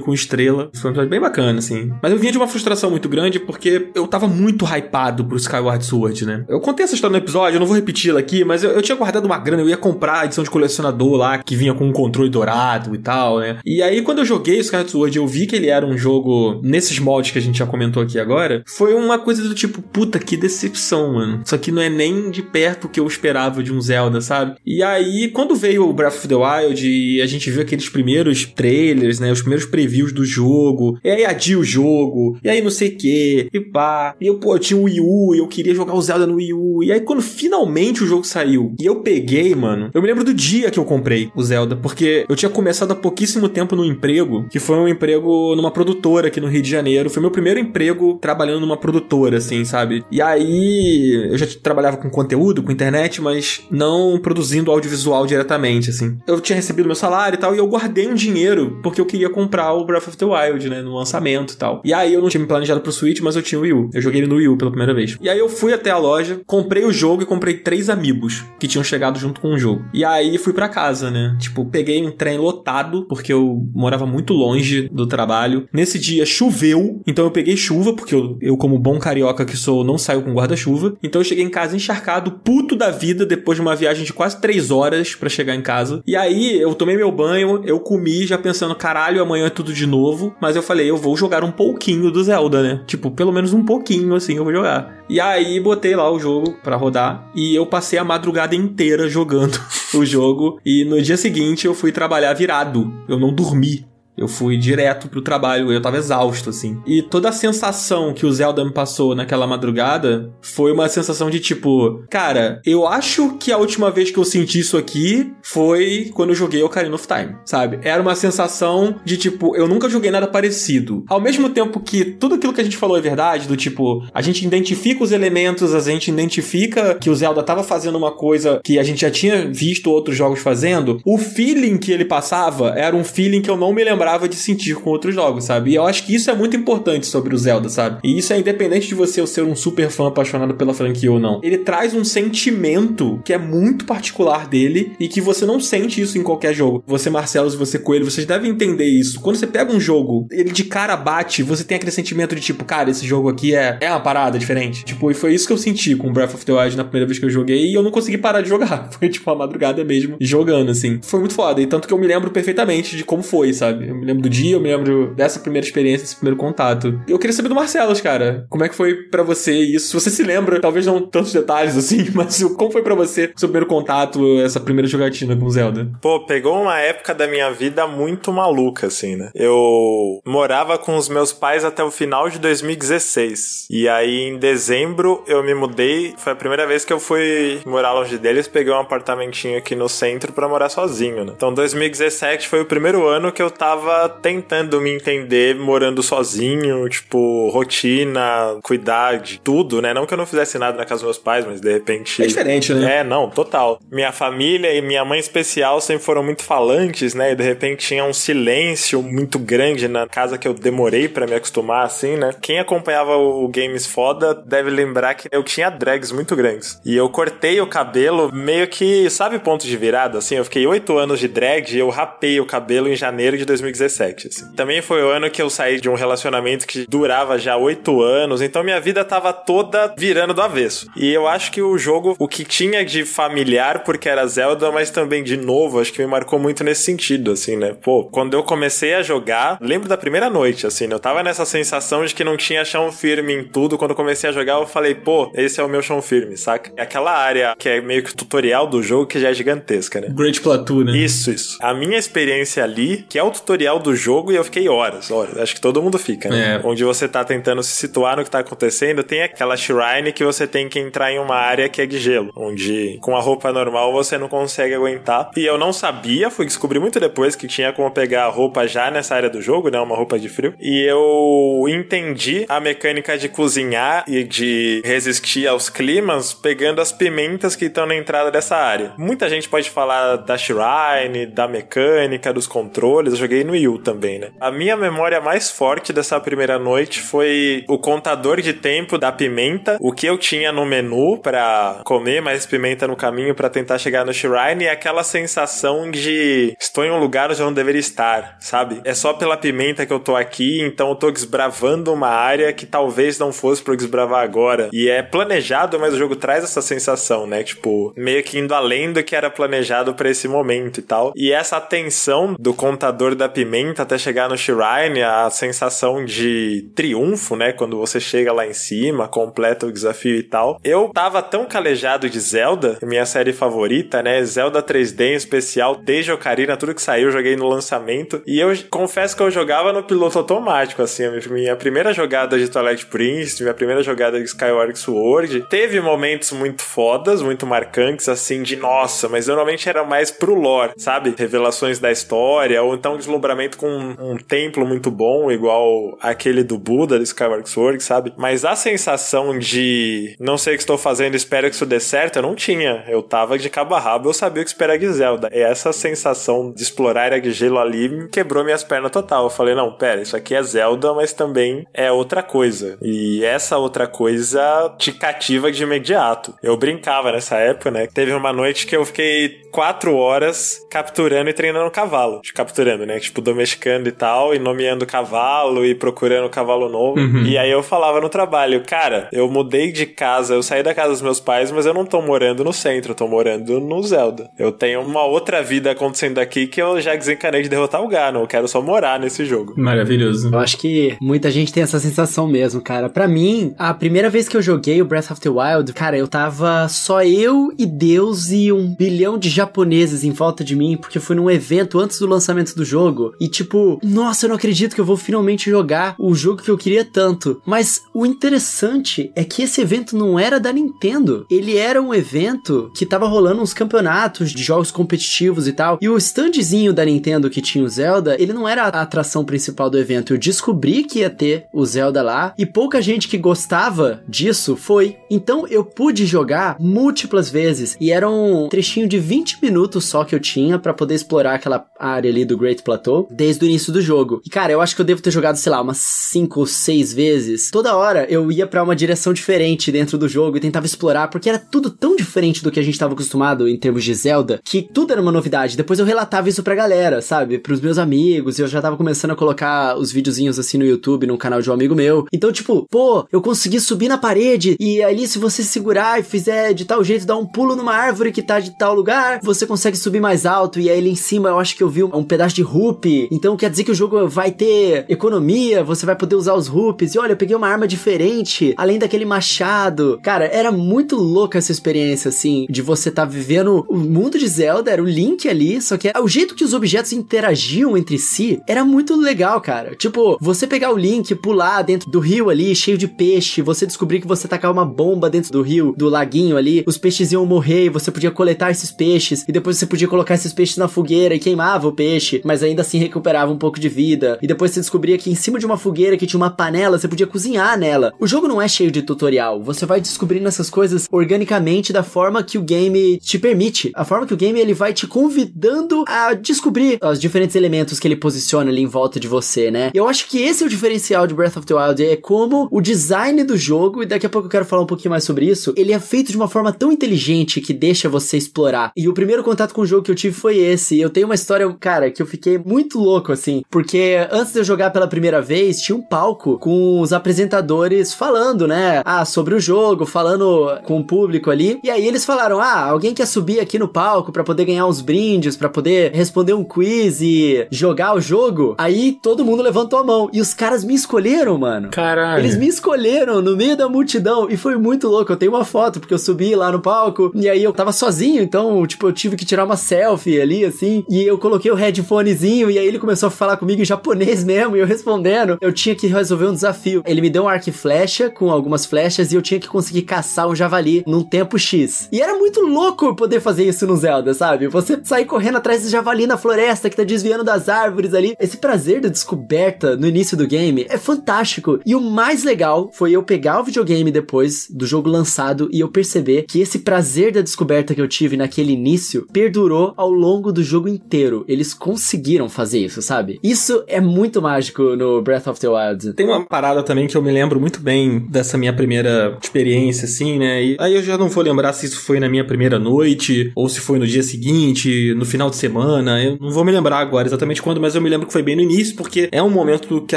com estrela. Foi um episódio bem bacana, assim. Mas eu vinha de uma frustração muito grande porque eu tava muito hypado pro Skyward Sword, né? Eu contei essa história no episódio, eu não vou repeti-la aqui, mas eu, eu tinha guardado uma grana, eu ia comprar a edição de colecionador lá, que vinha com um controle dourado e tal, né? E aí, quando eu joguei Skyward Sword, eu vi que ele era um jogo nesses moldes que a gente já comentou aqui agora. Foi uma coisa do tipo, puta, que decepção, mano. Isso aqui não é nem de perto o que eu esperava de um Zelda, sabe? E aí, quando veio o Breath of the Wild e a gente viu aqueles primeiros trailers, né? Os primeiros previews do jogo, e aí adia o jogo, e aí não sei o que, e pá. E eu, pô, eu tinha o Wii U, e eu queria jogar o Zelda no Wii U. E aí, quando finalmente o jogo saiu, e eu peguei, mano, eu me lembro do dia que eu comprei o Zelda, porque eu tinha começado há pouquíssimo tempo no emprego, que foi um emprego numa produtora aqui no Rio de Janeiro. Foi meu primeiro emprego trabalhando numa produtora, assim, sabe? E aí, eu já trabalhava com conteúdo, com internet, mas não produzindo audiovisual diretamente, assim. Eu tinha recebido meu salário e tal, e eu guardei um dinheiro porque eu queria comprar o Breath of the Wild, né, no lançamento e tal. E aí eu não tinha me planejado pro Switch, mas eu tinha o Wii U. Eu joguei ele no Wii U pela primeira vez. E aí eu fui até a loja, comprei o jogo e comprei três amigos que tinham chegado junto com o jogo. E aí fui pra casa, né? Tipo, peguei um trem lotado, porque eu morava muito longe do trabalho. Nesse dia choveu, então eu peguei chuva, porque eu, eu como bom carioca que sou, não saio com guarda-chuva. Então eu cheguei em casa encharcado, puto da vida, depois de uma viagem de quase três horas pra chegar em casa. E aí eu tomei meu banho, eu comi já pensando, caralho, amanhã é tudo de novo. Mas eu falei, eu vou jogar um pouquinho do Zelda, né? Tipo, pelo menos um pouquinho assim eu vou jogar. E aí botei lá o jogo pra rodar e eu passei a madrugada inteira jogando o jogo. E no dia seguinte eu fui trabalhar virado. Eu não dormi. Eu fui direto pro trabalho, eu tava exausto, assim. E toda a sensação que o Zelda me passou naquela madrugada foi uma sensação de tipo, cara, eu acho que a última vez que eu senti isso aqui foi quando eu joguei Ocarina of Time, sabe? Era uma sensação de tipo, eu nunca joguei nada parecido. Ao mesmo tempo que tudo aquilo que a gente falou é verdade, do tipo, a gente identifica os elementos, a gente identifica que o Zelda tava fazendo uma coisa que a gente já tinha visto outros jogos fazendo, o feeling que ele passava era um feeling que eu não me lembrava de sentir com outros jogos, sabe? E eu acho que isso é muito importante sobre o Zelda, sabe? E isso é independente de você ser um super fã apaixonado pela franquia ou não. Ele traz um sentimento que é muito particular dele e que você não sente isso em qualquer jogo. Você, Marcelo, você, Coelho, vocês devem entender isso. Quando você pega um jogo, ele de cara bate, você tem aquele sentimento de tipo, cara, esse jogo aqui é, é uma parada diferente. Tipo, e foi isso que eu senti com Breath of the Wild na primeira vez que eu joguei e eu não consegui parar de jogar. Foi tipo uma madrugada mesmo, jogando, assim. Foi muito foda. E tanto que eu me lembro perfeitamente de como foi, sabe? Eu me lembro do dia, eu me lembro dessa primeira experiência, desse primeiro contato. Eu queria saber do Marcelos, cara. Como é que foi pra você isso? Você se lembra, talvez não tantos detalhes assim, mas como foi pra você o seu primeiro contato, essa primeira jogatina com Zelda? Pô, pegou uma época da minha vida muito maluca, assim, né? Eu morava com os meus pais até o final de 2016. E aí, em dezembro, eu me mudei. Foi a primeira vez que eu fui morar longe deles. Peguei um apartamentinho aqui no centro pra morar sozinho, né? Então, 2017 foi o primeiro ano que eu tava tentando me entender morando sozinho, tipo, rotina, cuidar de tudo, né? Não que eu não fizesse nada na casa dos meus pais, mas de repente. É diferente, né? É, não, total. Minha família e minha mãe especial sempre foram muito falantes, né? E de repente tinha um silêncio muito grande na casa que eu demorei pra me acostumar, assim, né? Quem acompanhava o Games Foda deve lembrar que eu tinha drags muito grandes. E eu cortei o cabelo meio que, sabe, ponto de virada, assim? Eu fiquei oito anos de drag e eu rapei o cabelo em janeiro de 2017, assim. Também foi o ano que eu saí de um relacionamento que durava já oito anos, então minha vida tava toda virando do avesso. E eu acho que o jogo, o que tinha de familiar, porque era Zelda, mas também de novo, acho que me marcou muito nesse sentido, assim, né? Pô, quando eu comecei a jogar, lembro da primeira noite, assim, né? eu tava nessa sensação de que não tinha chão firme em tudo. Quando eu comecei a jogar, eu falei, pô, esse é o meu chão firme, saca? É aquela área que é meio que tutorial do jogo que já é gigantesca, né? Great Plateau, né? Isso, isso. A minha experiência ali, que é o tutorial tutorial do jogo e eu fiquei horas, horas. Acho que todo mundo fica, né? É. Onde você tá tentando se situar no que tá acontecendo, tem aquela shrine que você tem que entrar em uma área que é de gelo, onde com a roupa normal você não consegue aguentar. E eu não sabia, fui descobrir muito depois que tinha como pegar a roupa já nessa área do jogo, né? Uma roupa de frio. E eu entendi a mecânica de cozinhar e de resistir aos climas pegando as pimentas que estão na entrada dessa área. Muita gente pode falar da shrine, da mecânica, dos controles. Eu joguei também, né? A minha memória mais forte dessa primeira noite foi o contador de tempo da pimenta, o que eu tinha no menu para comer mais pimenta no caminho para tentar chegar no shrine e aquela sensação de estou em um lugar onde eu não deveria estar, sabe? É só pela pimenta que eu tô aqui, então eu tô desbravando uma área que talvez não fosse eu desbravar agora. E é planejado, mas o jogo traz essa sensação, né? Tipo, meio que indo além do que era planejado para esse momento e tal. E essa tensão do contador da pimenta até chegar no Shrine, a sensação de triunfo, né? Quando você chega lá em cima, completa o desafio e tal. Eu tava tão calejado de Zelda, minha série favorita, né? Zelda 3D em especial, desde Ocarina, tudo que saiu, joguei no lançamento. E eu confesso que eu jogava no piloto automático, assim. Minha primeira jogada de Twilight Princess, minha primeira jogada de Skyward Sword, teve momentos muito fodas, muito marcantes, assim, de nossa, mas normalmente era mais pro lore, sabe? Revelações da história, ou então deslumbramento com um, templo muito bom, igual aquele do Buda do Skyward Sword, sabe? Mas a sensação de não sei o que estou fazendo, espero que isso dê certo, eu não tinha. Eu tava de cabo a rabo, eu sabia o que esperar Zelda. E essa sensação de explorar a de gelo ali quebrou minhas pernas total. Eu falei, não, pera, isso aqui é Zelda, mas também é outra coisa. E essa outra coisa te cativa de imediato. Eu brincava nessa época, né? Teve uma noite que eu fiquei quatro horas capturando e treinando cavalo. Capturando, né? Tipo, domesticando e tal, e nomeando cavalo e procurando cavalo novo. Uhum. E aí eu falava no trabalho, cara, eu mudei de casa, eu saí da casa dos meus pais, mas eu não tô morando no centro, eu tô morando no Zelda. Eu tenho uma outra vida acontecendo aqui que eu já desencanei de derrotar o Gano, eu quero só morar nesse jogo. Maravilhoso. Eu acho que muita gente tem essa sensação mesmo, cara. Para mim, a primeira vez que eu joguei o Breath of the Wild, cara, eu tava só eu e Deus e um bilhão de japoneses em volta de mim, porque foi num evento antes do lançamento do jogo. E tipo, nossa, eu não acredito que eu vou finalmente jogar o jogo que eu queria tanto. Mas o interessante é que esse evento não era da Nintendo. Ele era um evento que tava rolando uns campeonatos de jogos competitivos e tal. E o standzinho da Nintendo que tinha o Zelda, ele não era a atração principal do evento. Eu descobri que ia ter o Zelda lá e pouca gente que gostava disso foi. Então eu pude jogar múltiplas vezes e era um trechinho de 20 20 minutos só que eu tinha para poder explorar aquela área ali do Great Plateau desde o início do jogo. E cara, eu acho que eu devo ter jogado, sei lá, umas 5 ou 6 vezes. Toda hora eu ia para uma direção diferente dentro do jogo e tentava explorar, porque era tudo tão diferente do que a gente tava acostumado em termos de Zelda, que tudo era uma novidade. Depois eu relatava isso pra galera, sabe? Pros meus amigos, e eu já tava começando a colocar os videozinhos assim no YouTube, no canal de um amigo meu. Então, tipo, pô, eu consegui subir na parede e ali se você segurar e fizer de tal jeito, dar um pulo numa árvore que tá de tal lugar, você consegue subir mais alto e aí ali em cima eu acho que eu vi um pedaço de hoop. Então quer dizer que o jogo vai ter economia, você vai poder usar os hoops. E olha, eu peguei uma arma diferente, além daquele machado. Cara, era muito louca essa experiência, assim, de você tá vivendo o mundo de Zelda, era o Link ali, só que o jeito que os objetos interagiam entre si era muito legal, cara. Tipo, você pegar o Link, pular dentro do rio ali, cheio de peixe, você descobrir que você tacar uma bomba dentro do rio, do laguinho ali, os peixes iam morrer e você podia coletar esses peixes, e depois você podia colocar esses peixes na fogueira e queimava o peixe, mas ainda assim recuperava um pouco de vida. E depois você descobria que em cima de uma fogueira que tinha uma panela, você podia cozinhar nela. O jogo não é cheio de tutorial, você vai descobrindo essas coisas organicamente da forma que o game te permite. A forma que o game ele vai te convidando a descobrir os diferentes elementos que ele posiciona ali em volta de você, né? Eu acho que esse é o diferencial de Breath of the Wild, é como o design do jogo, e daqui a pouco eu quero falar um pouquinho mais sobre isso, ele é feito de uma forma tão inteligente que deixa você explorar. E o primeiro contato com o jogo que eu tive foi esse. Eu tenho uma história, cara, que eu fiquei muito louco, assim. Porque antes de eu jogar pela primeira vez, tinha um palco com os apresentadores falando, né? Ah, sobre o jogo, falando com o público ali. E aí eles falaram: ah, alguém quer subir aqui no palco para poder ganhar uns brindes, para poder responder um quiz e jogar o jogo? Aí todo mundo levantou a mão. E os caras me escolheram, mano. Caralho. Eles me escolheram no meio da multidão. E foi muito louco. Eu tenho uma foto, porque eu subi lá no palco. E aí eu tava sozinho, então, tipo, eu tive que tirar uma selfie ali, assim, e eu coloquei o headphonezinho e aí ele começou a falar comigo em japonês mesmo, e eu respondendo. Eu tinha que resolver um desafio. Ele me deu um arco e flecha com algumas flechas e eu tinha que conseguir caçar um javali num tempo X. E era muito louco poder fazer isso no Zelda, sabe? Você sair correndo atrás do javali na floresta que tá desviando das árvores ali. Esse prazer da descoberta no início do game é fantástico. E o mais legal foi eu pegar o videogame depois do jogo lançado e eu perceber que esse prazer da descoberta que eu tive naquele início perdurou ao longo do jogo inteiro. Eles conseguiram fazer isso, sabe? Isso é muito mágico no Breath of the Wild. Tem uma parada também que eu me lembro muito bem dessa minha primeira experiência, assim, né? E aí eu já não vou lembrar se isso foi na minha primeira noite ou se foi no dia seguinte, no final de semana. Eu não vou me lembrar agora exatamente quando, mas eu me lembro que foi bem no início, porque é um momento que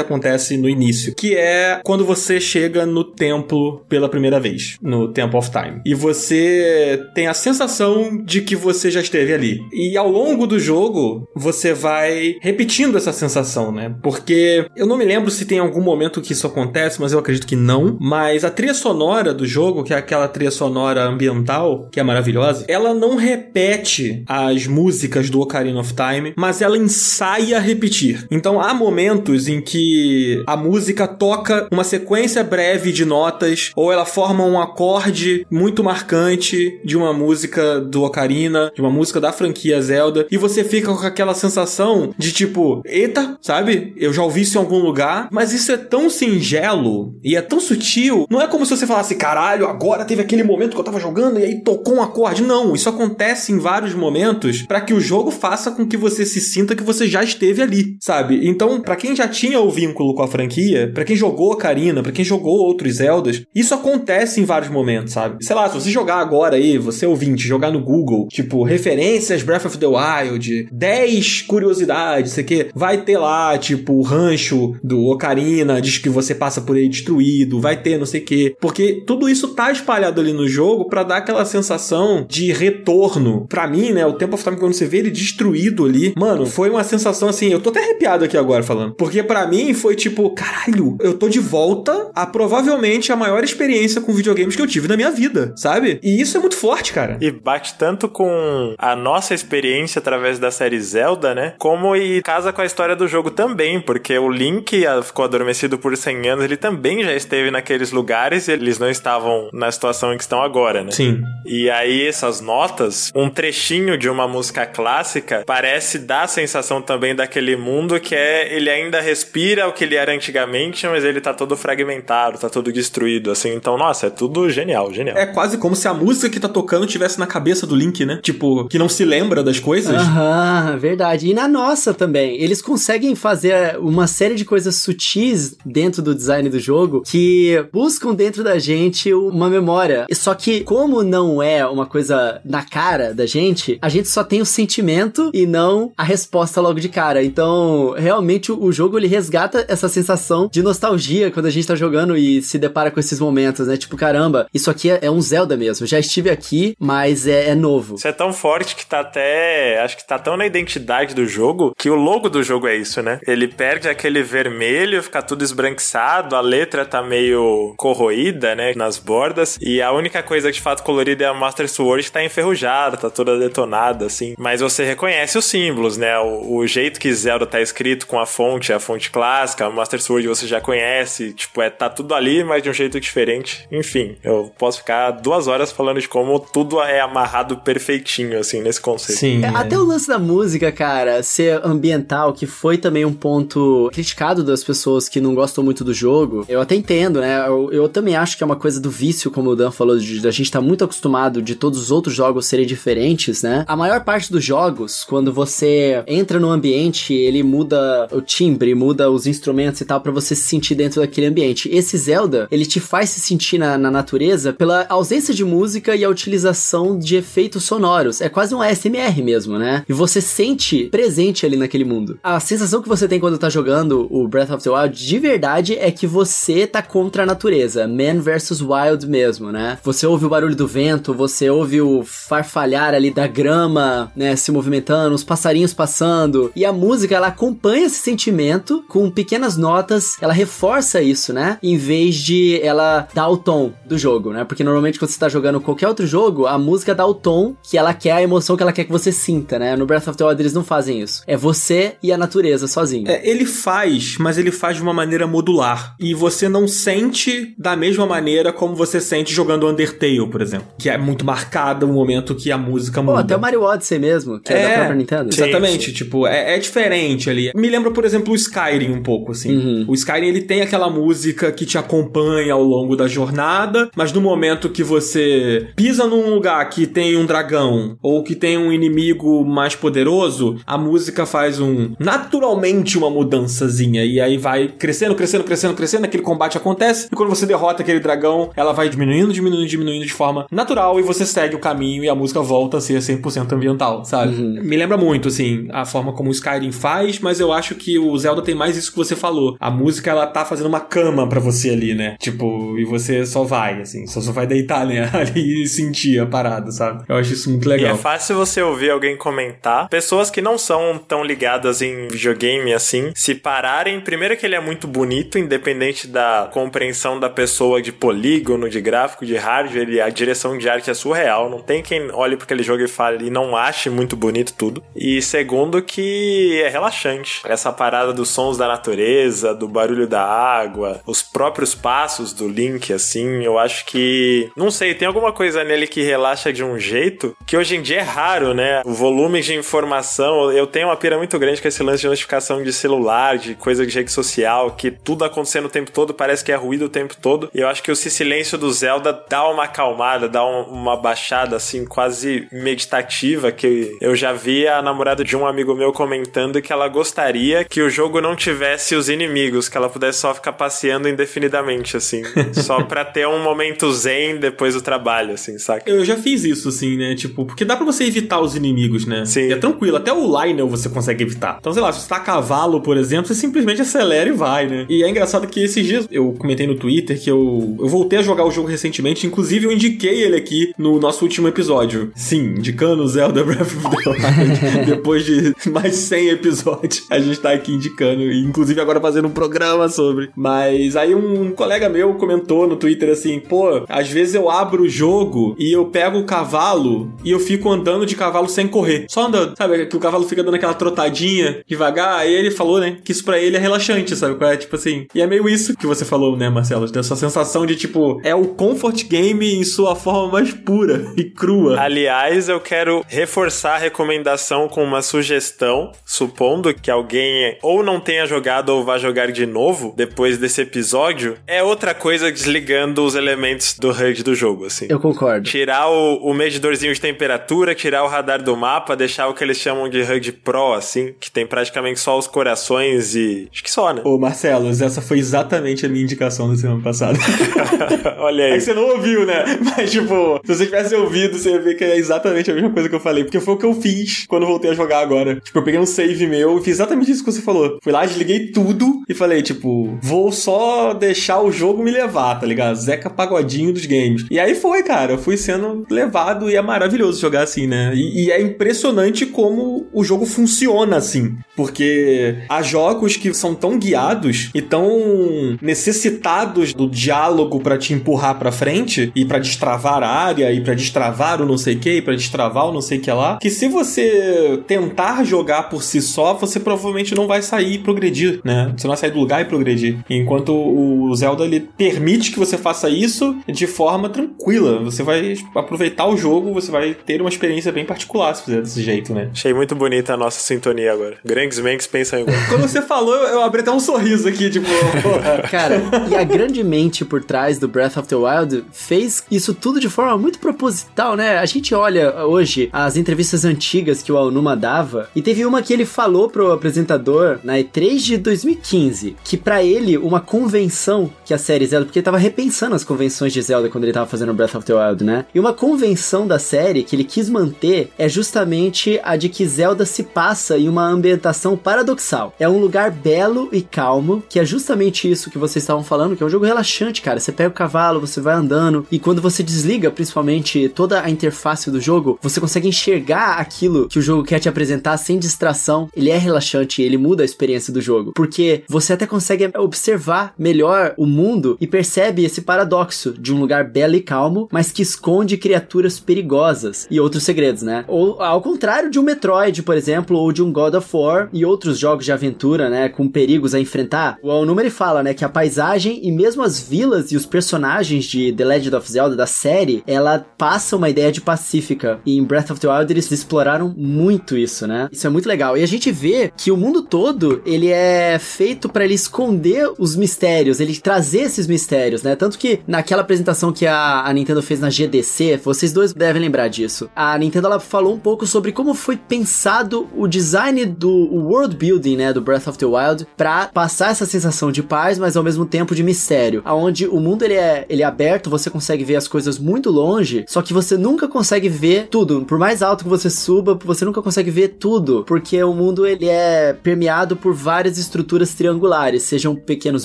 acontece no início, que é quando você chega no templo pela primeira vez, no Temple of Time. E você tem a sensação de que você já esteve ali. E ao longo do jogo, você vai repetindo essa sensação, né? Porque eu não me lembro se tem algum momento que isso acontece, mas eu acredito que não. Mas a trilha sonora do jogo, que é aquela trilha sonora ambiental, que é maravilhosa, ela não repete as músicas do Ocarina of Time, mas ela ensaia repetir. Então há momentos em que a música toca uma sequência breve de notas, ou ela forma um acorde muito marcante de uma música do Ocarina, de uma música da franquia Zelda, e você fica com aquela sensação de tipo, eita, sabe? Eu já ouvi isso em algum lugar, mas isso é tão singelo e é tão sutil. Não é como se você falasse, caralho, agora teve aquele momento que eu tava jogando e aí tocou um acorde. Não, isso acontece em vários momentos para que o jogo faça com que você se sinta que você já esteve ali, sabe? Então, para quem já tinha o vínculo com a franquia, para quem jogou Ocarina, para quem jogou outros Zeldas, isso acontece em vários momentos, sabe? Sei lá, se você jogar agora aí, você ouvinte, jogar no Google, tipo, referências Breath of the Wild, 10 curiosidades, sei que, vai ter lá, tipo, o rancho do Ocarina, diz que você passa por ele destruído, vai ter não sei o que, porque tudo isso tá espalhado ali no jogo para dar aquela sensação de retorno. Para mim, né, o Temple of Time quando você vê ele destruído ali, mano, foi uma sensação assim, eu tô até arrepiado aqui agora falando, porque para mim foi tipo, caralho, eu tô de volta a provavelmente a maior experiência com videogames que eu tive na minha vida, sabe? E isso é muito forte, cara. E bate tanto com a nossa experiência através da série Zelda, né? Como e casa com a história do jogo também, porque o Link ficou adormecido por 100 anos, ele também já esteve naqueles lugares e eles não estavam na situação em que estão agora, né? Sim. E aí essas notas, um trechinho de uma música clássica, parece dar a sensação também daquele mundo que é ele ainda respira o que ele era antigamente, mas ele tá todo fragmentado, tá todo destruído, assim. Então, nossa, é tudo genial, genial. É quase como se a música que tá tocando tivesse na cabeça do Link, né? Tipo, que não se lembra das coisas. Aham, verdade. E na nossa também. Eles conseguem fazer uma série de coisas sutis dentro do design do jogo que buscam dentro da gente uma memória. Só que, como não é uma coisa na cara da gente, a gente só tem o sentimento e não a resposta logo de cara. Então, realmente, o jogo ele resgata essa sensação de nostalgia quando a gente tá jogando e se depara com esses momentos, né? Tipo, caramba, isso aqui é, é um Zelda mesmo. Já estive aqui, mas é, é novo. Isso é tão forte que tá até. Acho que tá tão na identidade do jogo que o logo do jogo é isso, né? Ele perde aquele vermelho, fica tudo esbranquiçado, a letra tá meio corroída, né? Nas bordas. E a única coisa que de fato colorida é a Master Sword que tá enferrujada, tá toda detonada, assim. Mas você reconhece os símbolos, né? O, o jeito que Zelda tá escrito com a fonte, a fonte clássica, a Master Sword você já conhece. Tipo, é, tá tudo ali, mas de um jeito diferente. Enfim, eu posso ficar duas horas falando de como tudo é amarrado perfeitinho, assim, nesse conceito. Sim. É, é. Até o lance da música, cara, ser ambiental, que foi também um ponto criticado das pessoas que não gostam muito do jogo, eu até entendo, né? Eu, eu também acho que é uma coisa do vício, como o Dan falou, de, de a gente tá muito acostumado de todos os outros jogos serem diferentes, né? A maior parte dos jogos, quando você entra no ambiente, ele muda o timbre, muda os instrumentos e tal, para você se sentir dentro daquele ambiente. Esse Zelda, ele te faz se sentir na, na natureza pela ausência de música e a utilização de efeitos sonoros. É quase um ASMR mesmo, né? E você sente presente ali naquele mundo. A sensação que você tem quando tá jogando o Breath of the Wild de verdade é que você tá contra a natureza. Man versus Wild mesmo, né? Você ouve o barulho do vento, você ouve o farfalhar ali da grama, né, se movimentando, os passarinhos passando. E a música, ela acompanha esse sentimento com pequenas notas, ela reforça isso, né? Em vez de ela dar o tom do jogo, né? Porque normalmente quando você tá jogando qualquer outro jogo, a música dá o tom que ela quer, a emoção que ela quer que você sinta, né? No Breath of the Wild eles não fazem isso. É você e a natureza sozinho. É, ele faz, mas ele faz de uma maneira modular. E você não sente da mesma maneira como você sente jogando Undertale, por exemplo. Que é muito marcado o momento que a música Pô, muda. até o Mario Odyssey mesmo, que é, da própria Nintendo. Sim. Exatamente, tipo, é, é diferente ali. Me lembra, por exemplo, o Skyrim um pouco, assim. Uhum. O Skyrim, ele tem aquela música que te acompanha ao longo da jornada, mas no momento que você pisa num lugar que tem um dragão ou que tem um inimigo mais poderoso, a música faz um, naturalmente, uma mudançazinha. E aí vai crescendo, crescendo, crescendo, crescendo, aquele combate acontece, e quando você derrota aquele dragão, ela vai diminuindo, diminuindo, diminuindo de forma natural, e você segue o caminho e a música volta a ser 100% ambiental, sabe? Me lembra muito, assim, a forma como o Skyrim faz, mas eu acho que o Zelda tem mais isso que você falou. A música, ela tá fazendo uma cama pra você ali, né? Tipo, e você só vai, assim, só, só vai deitar, né? Ali e sentir a parada, sabe? Eu acho isso muito E é legal. fácil você ouvir alguém comentar. Pessoas que não são tão ligadas em videogame assim, se pararem, primeiro que ele é muito bonito, independente da compreensão da pessoa de polígono, de gráfico, de hardware, a direção de arte é surreal. Não tem quem olhe para aquele jogo e fale e não ache muito bonito tudo. E segundo que é relaxante. Essa parada dos sons da natureza, do barulho da água, os próprios passos do Link, assim, eu acho que. Não sei, tem alguma coisa nele que relaxa de um jeito que hoje em dia é raro, né? O volume de informação. Eu tenho uma pira muito grande com esse lance de notificação de celular, de coisa de rede social, que tudo acontecendo o tempo todo, parece que é ruído o tempo todo. E eu acho que o silêncio do Zelda dá uma acalmada, dá um- uma baixada, assim, quase meditativa, que eu já vi a namorada de um amigo meu comentando que ela gostaria que o jogo não tivesse os inimigos, que ela pudesse só ficar passeando indefinidamente, assim, só pra ter um momento zen depois do trabalho, assim, saca? Eu já fiz isso, assim, né? Tipo, porque dá pra você evitar os inimigos, né? Sim. E é tranquilo. Até o Lionel você consegue evitar. Então, sei lá, se você tá a cavalo, por exemplo, você simplesmente acelera e vai, né? E é engraçado que esses dias eu comentei no Twitter que eu, eu voltei a jogar o jogo recentemente. Inclusive, eu indiquei ele aqui no nosso último episódio. Sim, indicando o Zelda Breath of the Wild. Depois de mais 100 episódios, a gente tá aqui indicando. E, inclusive, agora fazendo um programa sobre. Mas aí um colega meu comentou no Twitter assim: pô, às vezes eu abro o jogo e eu pego o cavalo e eu fico andando de cavalo sem correr. Só andando. Sabe? Que o cavalo fica dando aquela trotadinha devagar. Aí ele falou, né? Que isso pra ele é relaxante, sabe? qual É tipo assim. E é meio isso que você falou, né, Marcelo? Dessa sensação de tipo, é o comfort game em sua forma mais pura e crua. Aliás, eu quero reforçar a recomendação com uma sugestão, supondo que alguém ou não tenha jogado ou vá jogar de novo depois desse episódio, é outra coisa desligando os elementos do HUD do jogo, assim. Eu concordo. Tirar o, o medidorzinho de temperatura, tirar o radar do mapa, deixar o que eles chamam de HUD Pro, assim, que tem praticamente só os corações e. Acho que só, né? Ô, Marcelo, essa foi exatamente a minha indicação da semana passada. Olha É aí. que você não ouviu, né? Mas, tipo, se você tivesse ouvido, você ia ver que é exatamente a mesma coisa que eu falei. Porque foi o que eu fiz quando voltei a jogar agora. Tipo, eu peguei um save meu e fiz exatamente isso que você falou. Fui lá, desliguei tudo e falei, tipo, vou só deixar o jogo me levar, tá ligado? Zeca Pagodinho dos games. E aí foi, cara. Eu fui sendo levado e é maravilhoso jogar assim, né? E, e é impressionante como o jogo funciona assim. Porque há jogos que são tão guiados e tão necessitados do diálogo pra te empurrar pra frente e pra destravar a área e pra destravar o não sei que, pra destravar o não sei que lá, que se você tentar jogar por si só, você provavelmente não vai sair e progredir, né? Você não vai sair do lugar e progredir. Enquanto o Zelda ele permite que você faça isso de forma tranquila. Você vai aproveitar o jogo, você vai ter uma experiência bem particular se fizer desse jeito, né? Achei muito bonita a nossa sintonia agora. Grandes mentes pensam igual. Quando você falou, eu, abri até um sorriso aqui, tipo. Cara, e a grande mente por trás do Breath of the Wild fez isso tudo de forma muito proposital, né? A gente olha hoje as entrevistas antigas que o Aonuma dava, e teve uma que ele falou pro apresentador na E3 de 2015, que pra ele uma convenção que a série Zelda, porque ele tava repensando as convenções de Zelda quando ele tava fazendo Breath of the Wild, né? E uma convenção da série que ele quis manter é justamente a de que Zelda se passa em uma ambientação paradoxal. É um lugar belo e calmo, que é justamente isso que vocês estavam falando, que é um jogo relaxante, cara. Você pega o cavalo, você vai andando, e quando você desliga, principalmente, toda a interface do jogo, você consegue enxergar aquilo que o jogo quer te apresentar sem distração. Ele é relaxante, ele muda a experiência do jogo, porque você até consegue observar melhor o mundo e percebe esse paradoxo de um lugar belo e calmo, mas que esconde criaturas perigosas e outros segredos, né? Ou ao contrário de um Metroid, por exemplo, ou de um God of War e outros jogos de aventura, né, com perigos a enfrentar. O ele fala, né, que a paisagem e mesmo as vilas e os personagens de The Legend of Zelda da série, ela passa uma ideia de pacífica. E em Breath of the Wild eles exploraram muito isso, né? Isso é muito legal. E a gente vê que o mundo todo, ele é feito para ele esconder os mistérios, ele trazer esses mistérios, né? Tanto que naquela apresentação que a, a Nintendo fez na GDC, vocês dois devem lembrar disso. A Nintendo ela falou um pouco sobre como foi pensado o design do world building, né, do Breath of the Wild, para passar essa sensação de paz, mas ao mesmo tempo de mistério, aonde o mundo ele é, ele é aberto, você consegue ver as coisas muito longe, só que você nunca consegue ver tudo. Por mais alto que você suba, você nunca consegue ver tudo, porque o mundo ele é permeado por várias estruturas triangulares, sejam pequenos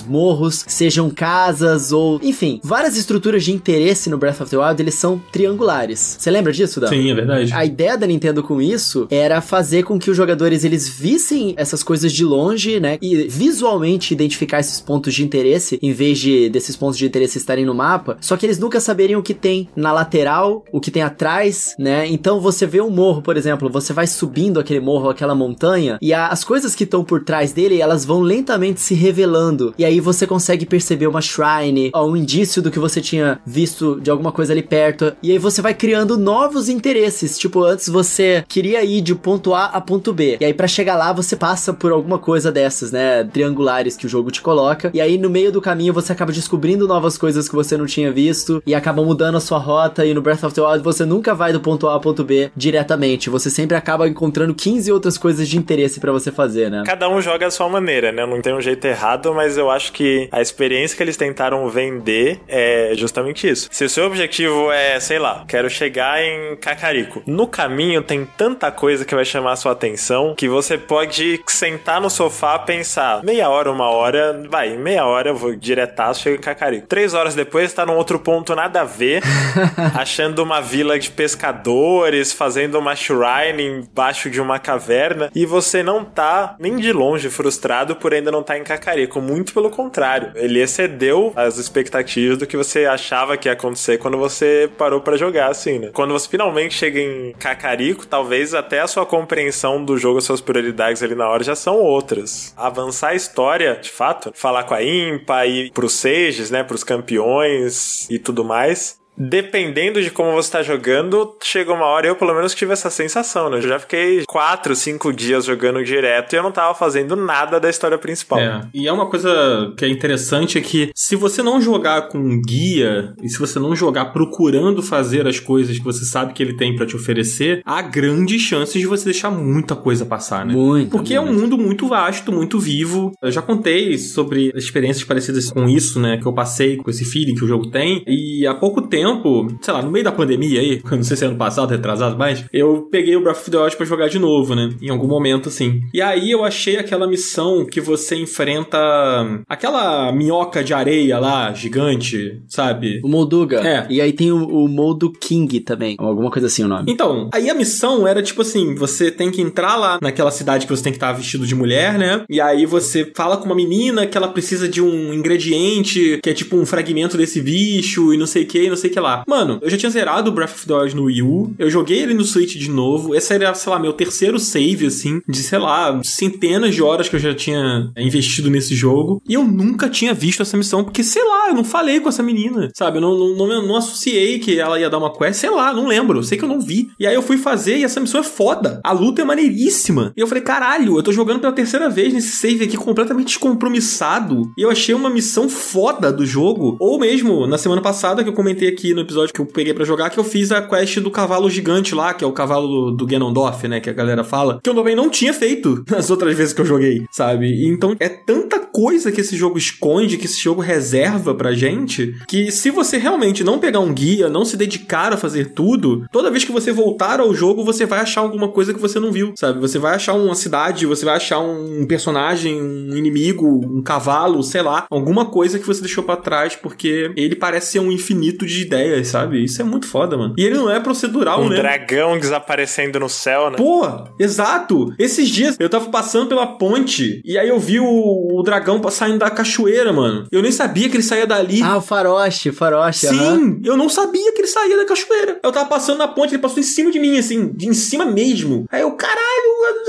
morros, sejam casas ou, enfim, várias estruturas de interesse no Breath of the Wild, eles são triangulares. Você lembra disso, Dan? Sim, é verdade. A ideia da Nintendo com isso era fazer com que os jogadores eles vissem essas coisas de longe, né, e visualmente identificar esses pontos de interesse em vez de desses pontos de interesse estarem no mapa, só que eles nunca saberiam o que tem na lateral, o que tem atrás, né? Então você vê um morro, por exemplo, você vai subindo aquele morro, aquela montanha, e a, as coisas que estão por trás dele, elas vão lentamente se revelando. E aí você consegue perceber uma shrine, ó, um indício do que você tinha visto de alguma coisa ali perto. E aí você vai criando novos interesses. Tipo, antes você queria ir de ponto A a ponto B. E aí para chegar lá você passa por alguma coisa dessas, né? Triangulares que o jogo te coloca. E aí no meio do caminho você acaba descobrindo novas coisas que você não tinha visto e acaba mudando a sua rota. E no Breath of the Wild você nunca vai do ponto A ao ponto B diretamente. Você sempre acaba encontrando 15 outras coisas de interesse para você fazer, né? Cada um joga a sua maneira, né? Não tem um jeito errado, mas eu acho que a experiência que eles tentaram vender é justamente isso. Se o seu objetivo é, sei lá, quero chegar em Cacarico. No caminho tem tanta coisa que vai chamar a sua atenção que você pode sentar no sofá, pensar meia hora, uma hora, vai, meia hora eu vou diretaço, chego em Cacarico. Três horas depois tá num outro ponto nada a ver, achando uma vila de pescadores, fazendo uma shrine embaixo de uma caverna e você não tá nem de longe frustrado por ainda não estar tá em Cacarico. Muito pelo contrário, ele excedeu as expectativas do que você achava que ia acontecer quando você parou para jogar, assim, né? Quando você finalmente chega em Cacarico, talvez até a sua compreensão do jogo, as suas prioridades ali na hora já são outras. Avançar a história, de fato, falar com a Impa, ir pros Sages, né, pros campeões e tudo mais, dependendo de como você tá jogando, chega uma hora, eu pelo menos tive essa sensação, né? Eu já fiquei quatro, cinco dias jogando direto e eu não tava fazendo nada da história principal. É. E é uma coisa que é interessante é que se você não jogar com guia e se você não jogar procurando fazer as coisas que você sabe que ele tem para te oferecer, há grandes chances de você deixar muita coisa passar, né? Muito. Porque muito. é um mundo muito vasto, muito vivo. Eu já contei sobre experiências parecidas com isso, né? Que eu passei com esse feeling que o jogo tem. E há pouco tempo tempo, sei lá, no meio da pandemia aí, não sei se é ano passado, retrasado, mas eu peguei o Breath of the Wild pra jogar de novo, né? Em algum momento, assim. E aí eu achei aquela missão que você enfrenta aquela minhoca de areia lá, gigante, sabe? O Molduga. É. E aí tem o, o Moldu King também. Alguma coisa assim o nome. Então, aí a missão era tipo assim: você tem que entrar lá naquela cidade que você tem que estar vestido de mulher, né? E aí você fala com uma menina que ela precisa de um ingrediente que é tipo um fragmento desse bicho e não sei o que, não sei o que lá. Mano, eu já tinha zerado o Breath of the Wild no Wii U, eu joguei ele no Switch de novo. Esse era, sei lá, meu terceiro save, assim, de sei lá, centenas de horas que eu já tinha investido nesse jogo. E eu nunca tinha visto essa missão, porque sei lá, eu não falei com essa menina, sabe? Eu não, não, não, não associei que ela ia dar uma quest, sei lá, não lembro, sei que eu não vi. E aí eu fui fazer e essa missão é foda. A luta é maneiríssima. E eu falei, caralho, eu tô jogando pela terceira vez nesse save aqui completamente descompromissado. E eu achei uma missão foda do jogo. Ou mesmo, na semana passada que eu comentei aqui no episódio que eu peguei para jogar, que eu fiz a quest do cavalo gigante lá, que é o cavalo do, do Ganondorf, né? Que a galera fala. Que eu também não tinha feito nas outras vezes que eu joguei, sabe? Então é tanta coisa que esse jogo esconde, que esse jogo reserva pra gente, que se você realmente não pegar um guia, não se dedicar a fazer tudo, toda vez que você voltar ao jogo, você vai achar alguma coisa que você não viu, sabe? Você vai achar uma cidade, você vai achar um personagem, um inimigo, um cavalo, sei lá, alguma coisa que você deixou para trás, porque ele parece ser um infinito de ideias, sabe? Isso é muito foda, mano. E ele não é procedural, um né? dragão desaparecendo no céu, né? Pô, exato. Esses dias eu tava passando pela ponte e aí eu vi o, o dragão saindo da cachoeira, mano. Eu nem sabia que ele saía dali. Ah, o faroche, faroche. Sim, aham. eu não sabia que ele saía da cachoeira. Eu tava passando na ponte, ele passou em cima de mim, assim, de em cima mesmo. Aí eu, caralho,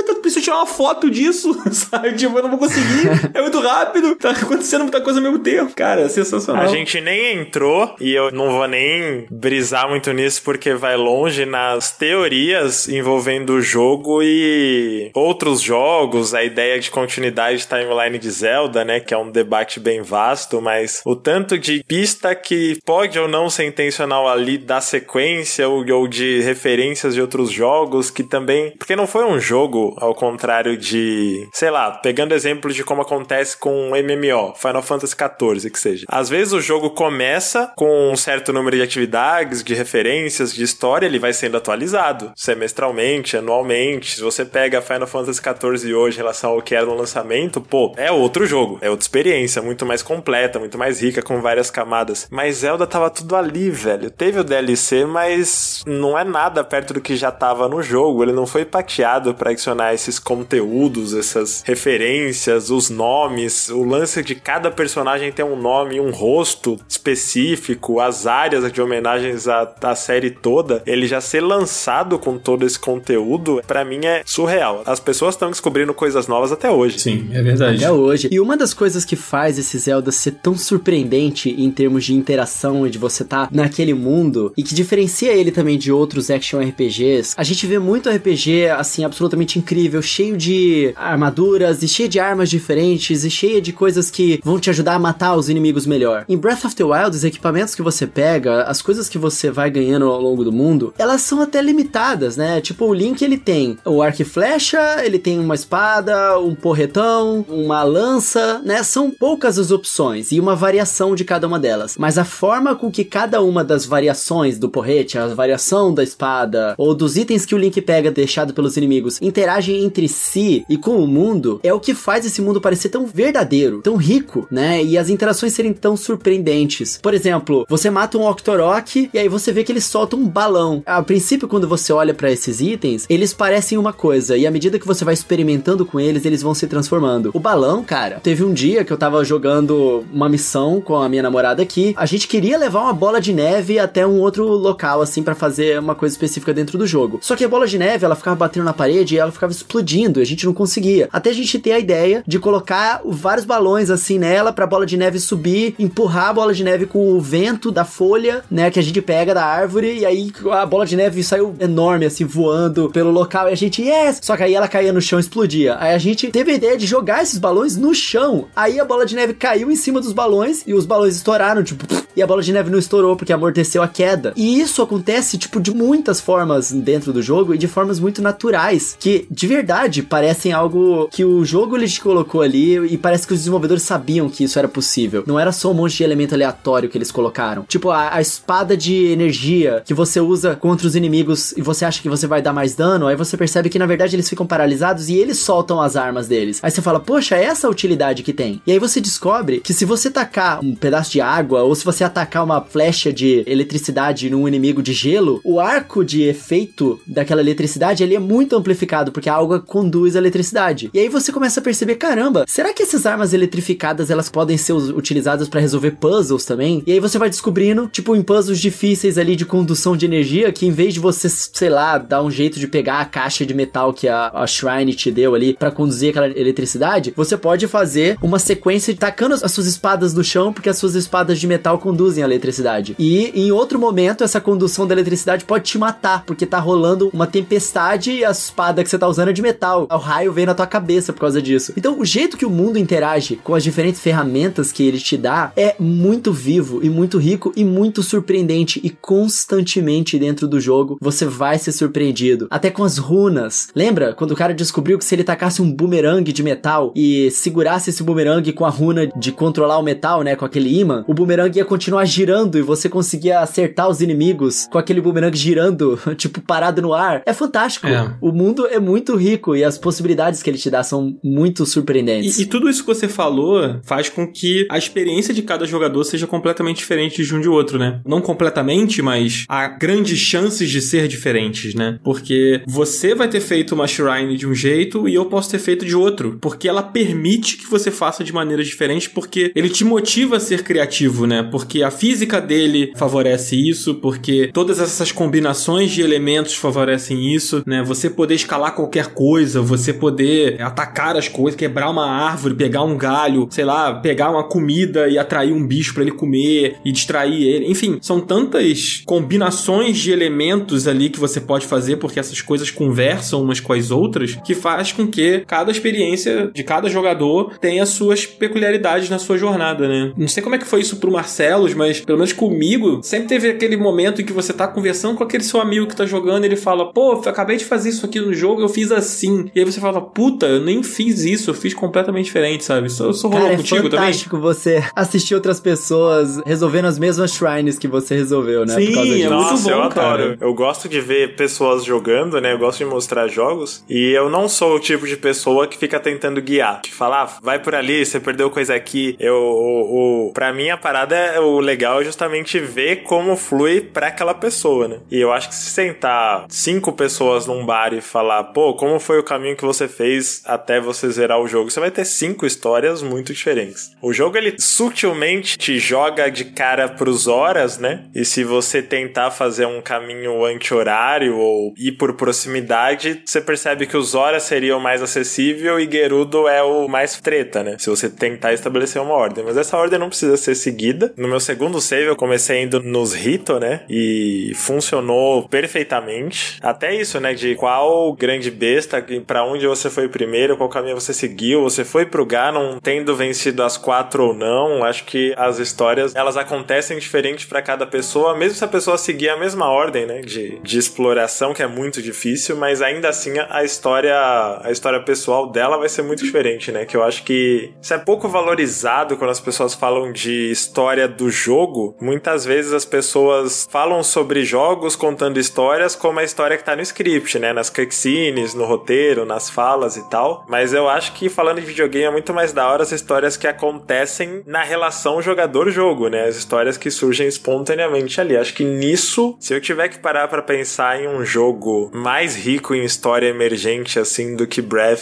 eu preciso tirar uma foto disso, sabe? Tipo, eu não vou conseguir. É muito rápido. Tá acontecendo muita coisa ao mesmo tempo. Cara, é sensacional. A gente nem entrou e eu não vou nem brisar muito nisso porque vai longe nas teorias envolvendo o jogo e outros jogos, a ideia de continuidade de timeline de Zelda, né? Que é um debate bem vasto, mas o tanto de pista que pode ou não ser intencional ali da sequência ou, ou de referências de outros jogos que também. Porque não foi um jogo, ao contrário de. Sei lá, pegando exemplo de como acontece com um MMO, Final Fantasy XIV, que seja. Às vezes o jogo começa com um certo número de atividades, de referências, de história, ele vai sendo atualizado semestralmente, anualmente. Se você pega Final Fantasy XIV hoje em relação ao que era no lançamento, pô, é outro jogo, é outra experiência, muito mais completa, muito mais rica, com várias camadas. Mas Zelda tava tudo ali, velho. Teve o DLC, mas não é nada perto do que já tava no jogo. Ele não foi pateado para adicionar esses conteúdos, essas referências, os nomes. O lance de cada personagem tem um nome, um rosto específico, as áreas de homenagens à, à série toda. Ele já ser lançado com todo esse conteúdo, para mim é surreal. As pessoas estão descobrindo coisas novas até hoje. Sim, é verdade. Até hoje. E uma das coisas que faz esse Zelda ser tão surpreendente em termos de interação e de você estar tá naquele mundo e que diferencia ele também de outros action RPGs, a gente vê muito RPG assim absolutamente incrível, cheio de armaduras e cheio de armas diferentes e cheio de coisas que vão te ajudar a matar os inimigos melhor. Em Breath of the Wild, os equipamentos que você pega, as coisas que você vai ganhando ao longo do mundo, elas são até limitadas, né? Tipo, o Link ele tem o arco e flecha, ele tem uma espada, um porretão, uma lança, né? São poucas as opções e uma variação de cada uma delas. Mas a forma com que cada uma das variações do porrete, a variação da espada ou dos itens que o Link pega deixado pelos inimigos interagem entre si e com o mundo é o que faz esse mundo parecer tão verdadeiro, tão rico, né? E as interações serem tão surpreendentes. Por exemplo, você mata um Octorok e aí você vê que ele solta um balão. A princípio, quando você olha para esses itens, eles parecem uma coisa e à medida que você vai experimentando com eles, eles vão se transformando. O balão, cara, teve um dia que eu tava jogando uma missão com a minha namorada aqui, a gente queria levar uma bola de neve até um outro local assim para fazer uma coisa específica dentro do jogo. Só que a bola de neve, ela ficava batendo na parede e ela ficava explodindo, e a gente não conseguia. Até a gente ter a ideia de colocar vários balões assim nela pra bola de neve subir, empurrar a bola de neve com o vento da folha, né, que a gente pega da árvore e aí a bola de neve saiu enorme assim voando pelo local e a gente, yes! Só que aí ela caía no chão e explodia. Aí a gente teve a ideia de jogar esses balões no chão. Aí a bola de neve caiu em cima dos balões e os balões estouraram, tipo, e a bola de neve não estourou porque amorteceu a queda. E isso acontece, tipo, de muitas formas dentro do jogo e de formas muito naturais, que de verdade parecem algo que o jogo ele te colocou ali e parece que os desenvolvedores sabiam que isso era possível. Não era só um monte de elemento aleatório que eles colocaram. Tipo, a, a espada de energia que você usa contra os inimigos e você acha que você vai dar mais dano, aí você percebe que na verdade eles ficam paralisados e eles soltam as armas deles. Aí você fala, poxa, é essa a utilidade que tem. E aí você descobre que se você tacar um pedaço de água ou se você atacar uma flecha de eletricidade num inimigo de gelo, o arco de efeito daquela eletricidade ele é muito amplificado porque a água conduz a eletricidade. E aí você começa a perceber, caramba, será que essas armas eletrificadas elas podem ser utilizadas para resolver puzzles também? E aí você vai descobrindo, tipo, em puzzles difíceis ali de condução de energia, que em vez de você, sei lá, dar um jeito de pegar a caixa de metal que a, a Shrine te deu ali para conduzir aquela eletricidade, você pode fazer uma sequência de tacando as suas espadas no chão, porque as suas espadas de metal conduzem a eletricidade. E em outro momento, essa condução da eletricidade pode te matar, porque tá rolando uma tempestade e a espada que você tá usando é de metal. O raio vem na tua cabeça por causa disso. Então, o jeito que o mundo interage com as diferentes ferramentas que ele te dá é muito vivo e muito rico e muito surpreendente. E constantemente dentro do jogo você vai ser surpreendido. Até com as runas. Lembra quando o cara descobriu que se ele tacasse um boomerang de metal e segurasse esse boomerang com a runa de controlar o metal, né? Com aquele imã, o boomerang ia continuar girando e você conseguia acertar os inimigos com aquele boomerang girando, tipo, parado no ar. É fantástico. É. O mundo é muito rico e as possibilidades que ele te dá são muito surpreendentes. E, e tudo isso que você falou faz com que a experiência de cada jogador seja completamente diferente de um de outro, né? Não completamente, mas há grandes chances de ser diferentes, né? Porque você vai ter feito uma shrine de um jeito e eu posso ter feito de outro. Porque ela permite que você faça de maneiras diferentes, porque ele te motiva a ser criativo, né? Porque a física dele favorece isso, porque todas essas combinações de elementos favorecem isso, né? Você poder escalar escalar qualquer coisa, você poder atacar as coisas, quebrar uma árvore, pegar um galho, sei lá, pegar uma comida e atrair um bicho para ele comer e distrair ele. Enfim, são tantas combinações de elementos ali que você pode fazer porque essas coisas conversam umas com as outras que faz com que cada experiência de cada jogador tenha suas peculiaridades na sua jornada, né? Não sei como é que foi isso pro Marcelos, mas pelo menos comigo, sempre teve aquele momento em que você tá conversando com aquele seu amigo que tá jogando e ele fala, pô, eu acabei de fazer isso aqui no jogo, eu fiz assim. E aí você fala, puta, eu nem fiz isso, eu fiz completamente diferente, sabe? Isso, isso rolou Cara, é contigo também? fantástico você assistir outras pessoas resolvendo as mesmas shrines que você resolveu, né? Sim, Por causa é disso. muito Nossa, eu adoro. Eu gosto de ver pessoas jogando, né? Eu gosto de mostrar jogos. E eu não sou o tipo de pessoa que fica tentando guiar. Que fala, ah, vai por ali, você perdeu coisa aqui. Eu, o, o, pra mim, a parada, é, o legal é justamente ver como flui pra aquela pessoa, né? E eu acho que se sentar cinco pessoas num bar e falar, pô, como foi o caminho que você fez até você zerar o jogo? Você vai ter cinco histórias muito diferentes. O jogo, ele sutilmente te joga de cara pros horas, né? E se você tentar fazer um caminho anti-horário ou ir por proximidade, você percebe que os horas seriam mais acessível e Gerudo é o mais treta, né? Se você tentar estabelecer uma ordem. Mas essa ordem não precisa ser seguida. No meu segundo save, eu comecei indo nos Rito, né? E funcionou perfeitamente. Até isso, né? De qual grande besta, para onde você foi primeiro, qual caminho você seguiu, você foi pro Ganon tendo vencido as quatro ou não. Acho que as histórias, elas acontecem diferente para cada pessoa, mesmo se a pessoa seguir a mesma ordem, né? De, de exploração, que é muito difícil, mas ainda assim a história, a história pessoal dela vai ser muito diferente, né? Que eu acho que isso é pouco valorizado quando as pessoas falam de história do jogo. Muitas vezes as pessoas falam sobre jogos contando histórias como a história que tá no script, né? Nas cutscenes, no roteiro, nas falas e tal. Mas eu acho que falando de videogame é muito mais da hora as histórias que acontecem na relação jogador-jogo, né? As histórias que surgem espontaneamente ali. Acho que nisso, se eu tiver que parar para pensar em um jogo mais rico em história emergente assim do que Breath,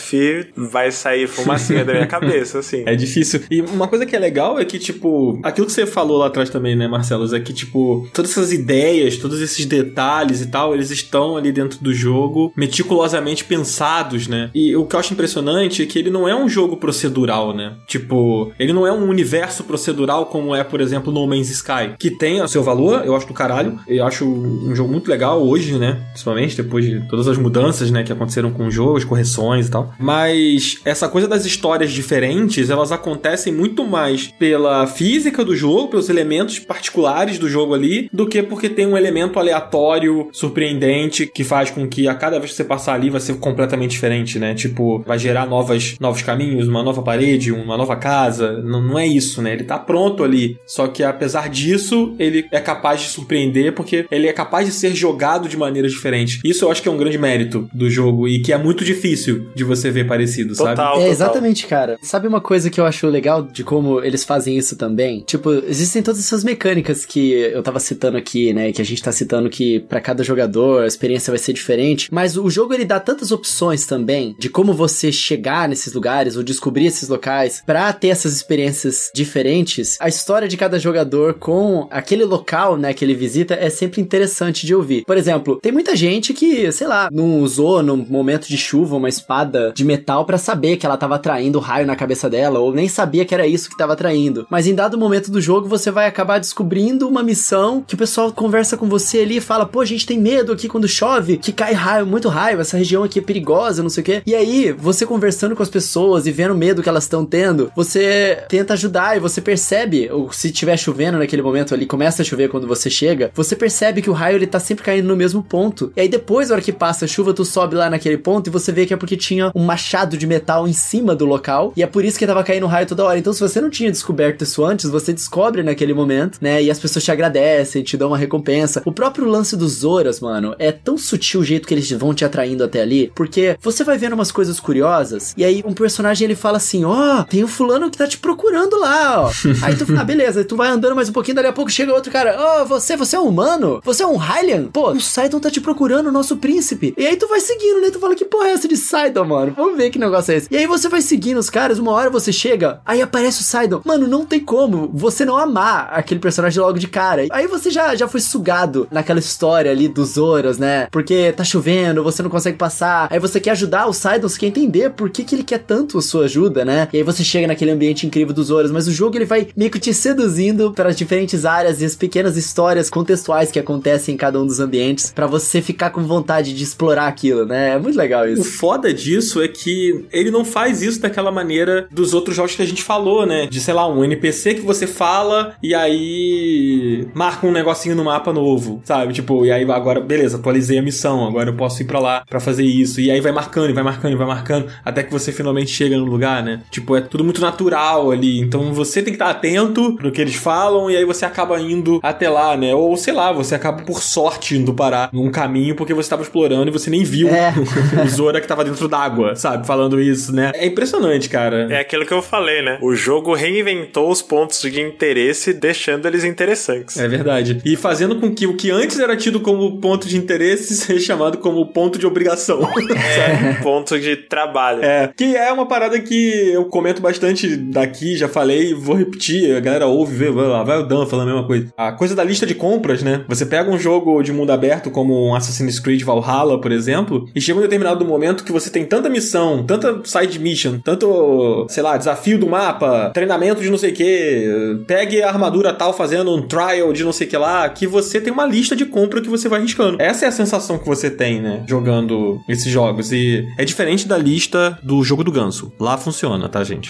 vai sair fumacinha da minha cabeça, assim. É difícil. E uma coisa que é legal é que, tipo, aquilo que você falou lá atrás também, né, Marcelo? É que, tipo, todas essas ideias, todos esses detalhes e tal, eles estão ali dentro do jogo meticulosamente pensados, né? E o que eu acho impressionante é que ele não é um jogo procedural, né? Tipo, ele não é um universo procedural como é, por exemplo, No Man's Sky, que tem o seu valor, eu acho do caralho. Eu acho um jogo muito legal hoje, né? Principalmente depois de todas as mudanças, né, que aconteceram com o jogo, as correções e tal. Mas essa coisa das histórias diferentes, elas acontecem muito mais pela física do jogo, pelos elementos particulares do jogo ali, do que porque tem um elemento aleatório, surpreendente, que faz com que a cada vez que você passar ali vai ser completamente diferente, né? Tipo, vai gerar novas, novos caminhos, uma nova parede, uma nova casa. Não, não é isso, né? Ele tá pronto ali. Só que apesar disso, ele é capaz de surpreender porque ele é capaz de ser jogado de maneiras diferentes. Isso eu acho que é um grande mérito do jogo e que é muito difícil de você ver parecido, sabe? Total, É, total. exatamente, cara. Sabe uma coisa que eu acho legal de como eles fazem isso também? Tipo, existem todas essas mecânicas que eu tava citando aqui, né? Que a gente tá citando que pra cada jogador a experiência vai ser diferente. Mas o jogo ele dá tantas opções também de como você chegar nesses lugares ou descobrir esses locais pra ter essas experiências diferentes. A história de cada jogador com aquele local, né, que ele visita é sempre interessante de ouvir. Por exemplo, tem muita gente que, sei lá, não usou num momento de chuva uma espada de metal pra saber que ela tava atraindo raio na cabeça dela, ou nem sabia que era isso que tava atraindo. Mas em dado momento do jogo, você vai acabar descobrindo uma missão que o pessoal conversa com você ali e fala: pô, a gente tem medo aqui quando chove, que cai raio, muito raio, essa região aqui é perigosa, não sei o quê. E aí, você conversando com as pessoas e vendo o medo que elas estão tendo, você tenta ajudar e você percebe, ou se tiver chovendo naquele momento ali, começa a chover quando você chega, você percebe que o raio ele tá sempre caindo no mesmo ponto. E aí depois, na hora que passa a chuva, tu sobe lá naquele ponto e você vê que é porque tinha um machado de metal em cima do local, e é por isso que tava caindo raio toda hora. Então, se você não tinha descoberto isso antes, você descobre naquele momento, né? E as pessoas te agradecem, te dão uma recompensa. O próprio lance dos Zoras, mano, é tão sutil o jeito que eles vão te atraindo até ali, porque você vai vendo umas coisas curiosas, e aí um personagem ele fala assim: Ó, tem um fulano que tá te procurando lá, ó. aí tu fala, ah, beleza, tu vai andando mais um pouquinho, dali a pouco chega outro cara: Ó, você, você é um humano? Você é um Hylian? Pô, o Sidon tá te procurando, o nosso príncipe. E aí tu vai seguindo, né? Tu fala: Que porra é essa de Sidon, mano? Vamos ver que negócio é esse. E aí você vai seguindo os caras, uma hora você chega, aí aparece o Sidon. Mano, não tem como você não amar aquele personagem logo de cara. Aí você já, já foi sugado naquela história ali dos Zoras, né? Porque tá chovendo, você não consegue passar. Aí você quer ajudar o Sidon, você quer entender por que, que ele quer tanto a sua ajuda, né? E aí você chega naquele ambiente incrível dos Zoras, mas o jogo ele vai meio que te seduzindo para diferentes áreas e as pequenas histórias contextuais que acontecem em cada um dos ambientes para você ficar com vontade de explorar aquilo, né? É muito legal isso. O foda disso é que ele não faz isso daquela maneira dos outros jogos que a gente falou, né? De, sei lá, um NPC que você fala e aí marca um negocinho no mapa novo, sabe? Tipo, e aí agora, beleza, atualizei a missão, agora eu posso ir para lá para fazer isso. E aí vai marcando, vai marcando, vai marcando, até que você finalmente chega no lugar, né? Tipo, é tudo muito natural ali. Então você tem que estar atento no que eles falam e aí você acaba indo até lá, né? Ou sei lá, você acaba por sorte indo parar num caminho porque você estava explorando e você nem viu é. o Zora que tava dentro d'água, sabe? Falando isso, né? É impressionante, cara. É aquilo que eu falei, né? O jogo reinventou os pontos de interesse, deixando eles interessantes. É verdade. E fazendo com que o que antes era tido como ponto de interesse seja chamado como ponto de obrigação. É, ponto de trabalho. É. Que é uma parada que eu comento bastante daqui, já falei, vou repetir, a galera ouve, vê, vai, vai o Dan falando a mesma coisa. A coisa da lista de compras, né? Você pega um jogo de mundo aberto como um Assassin's Creed Valhalla, por exemplo, e chega um determinado momento que você tem tanta missão, tanta side mission, tanto, sei lá, desafio do mapa, treinamento de não sei o que, pegue a armadura tal fazendo um trial de não sei o que lá, que você tem uma lista de compra que você vai riscando. Essa é a sensação que você tem, né? Jogando esses jogos. E é diferente da lista do jogo do ganso. Lá funciona, tá, gente?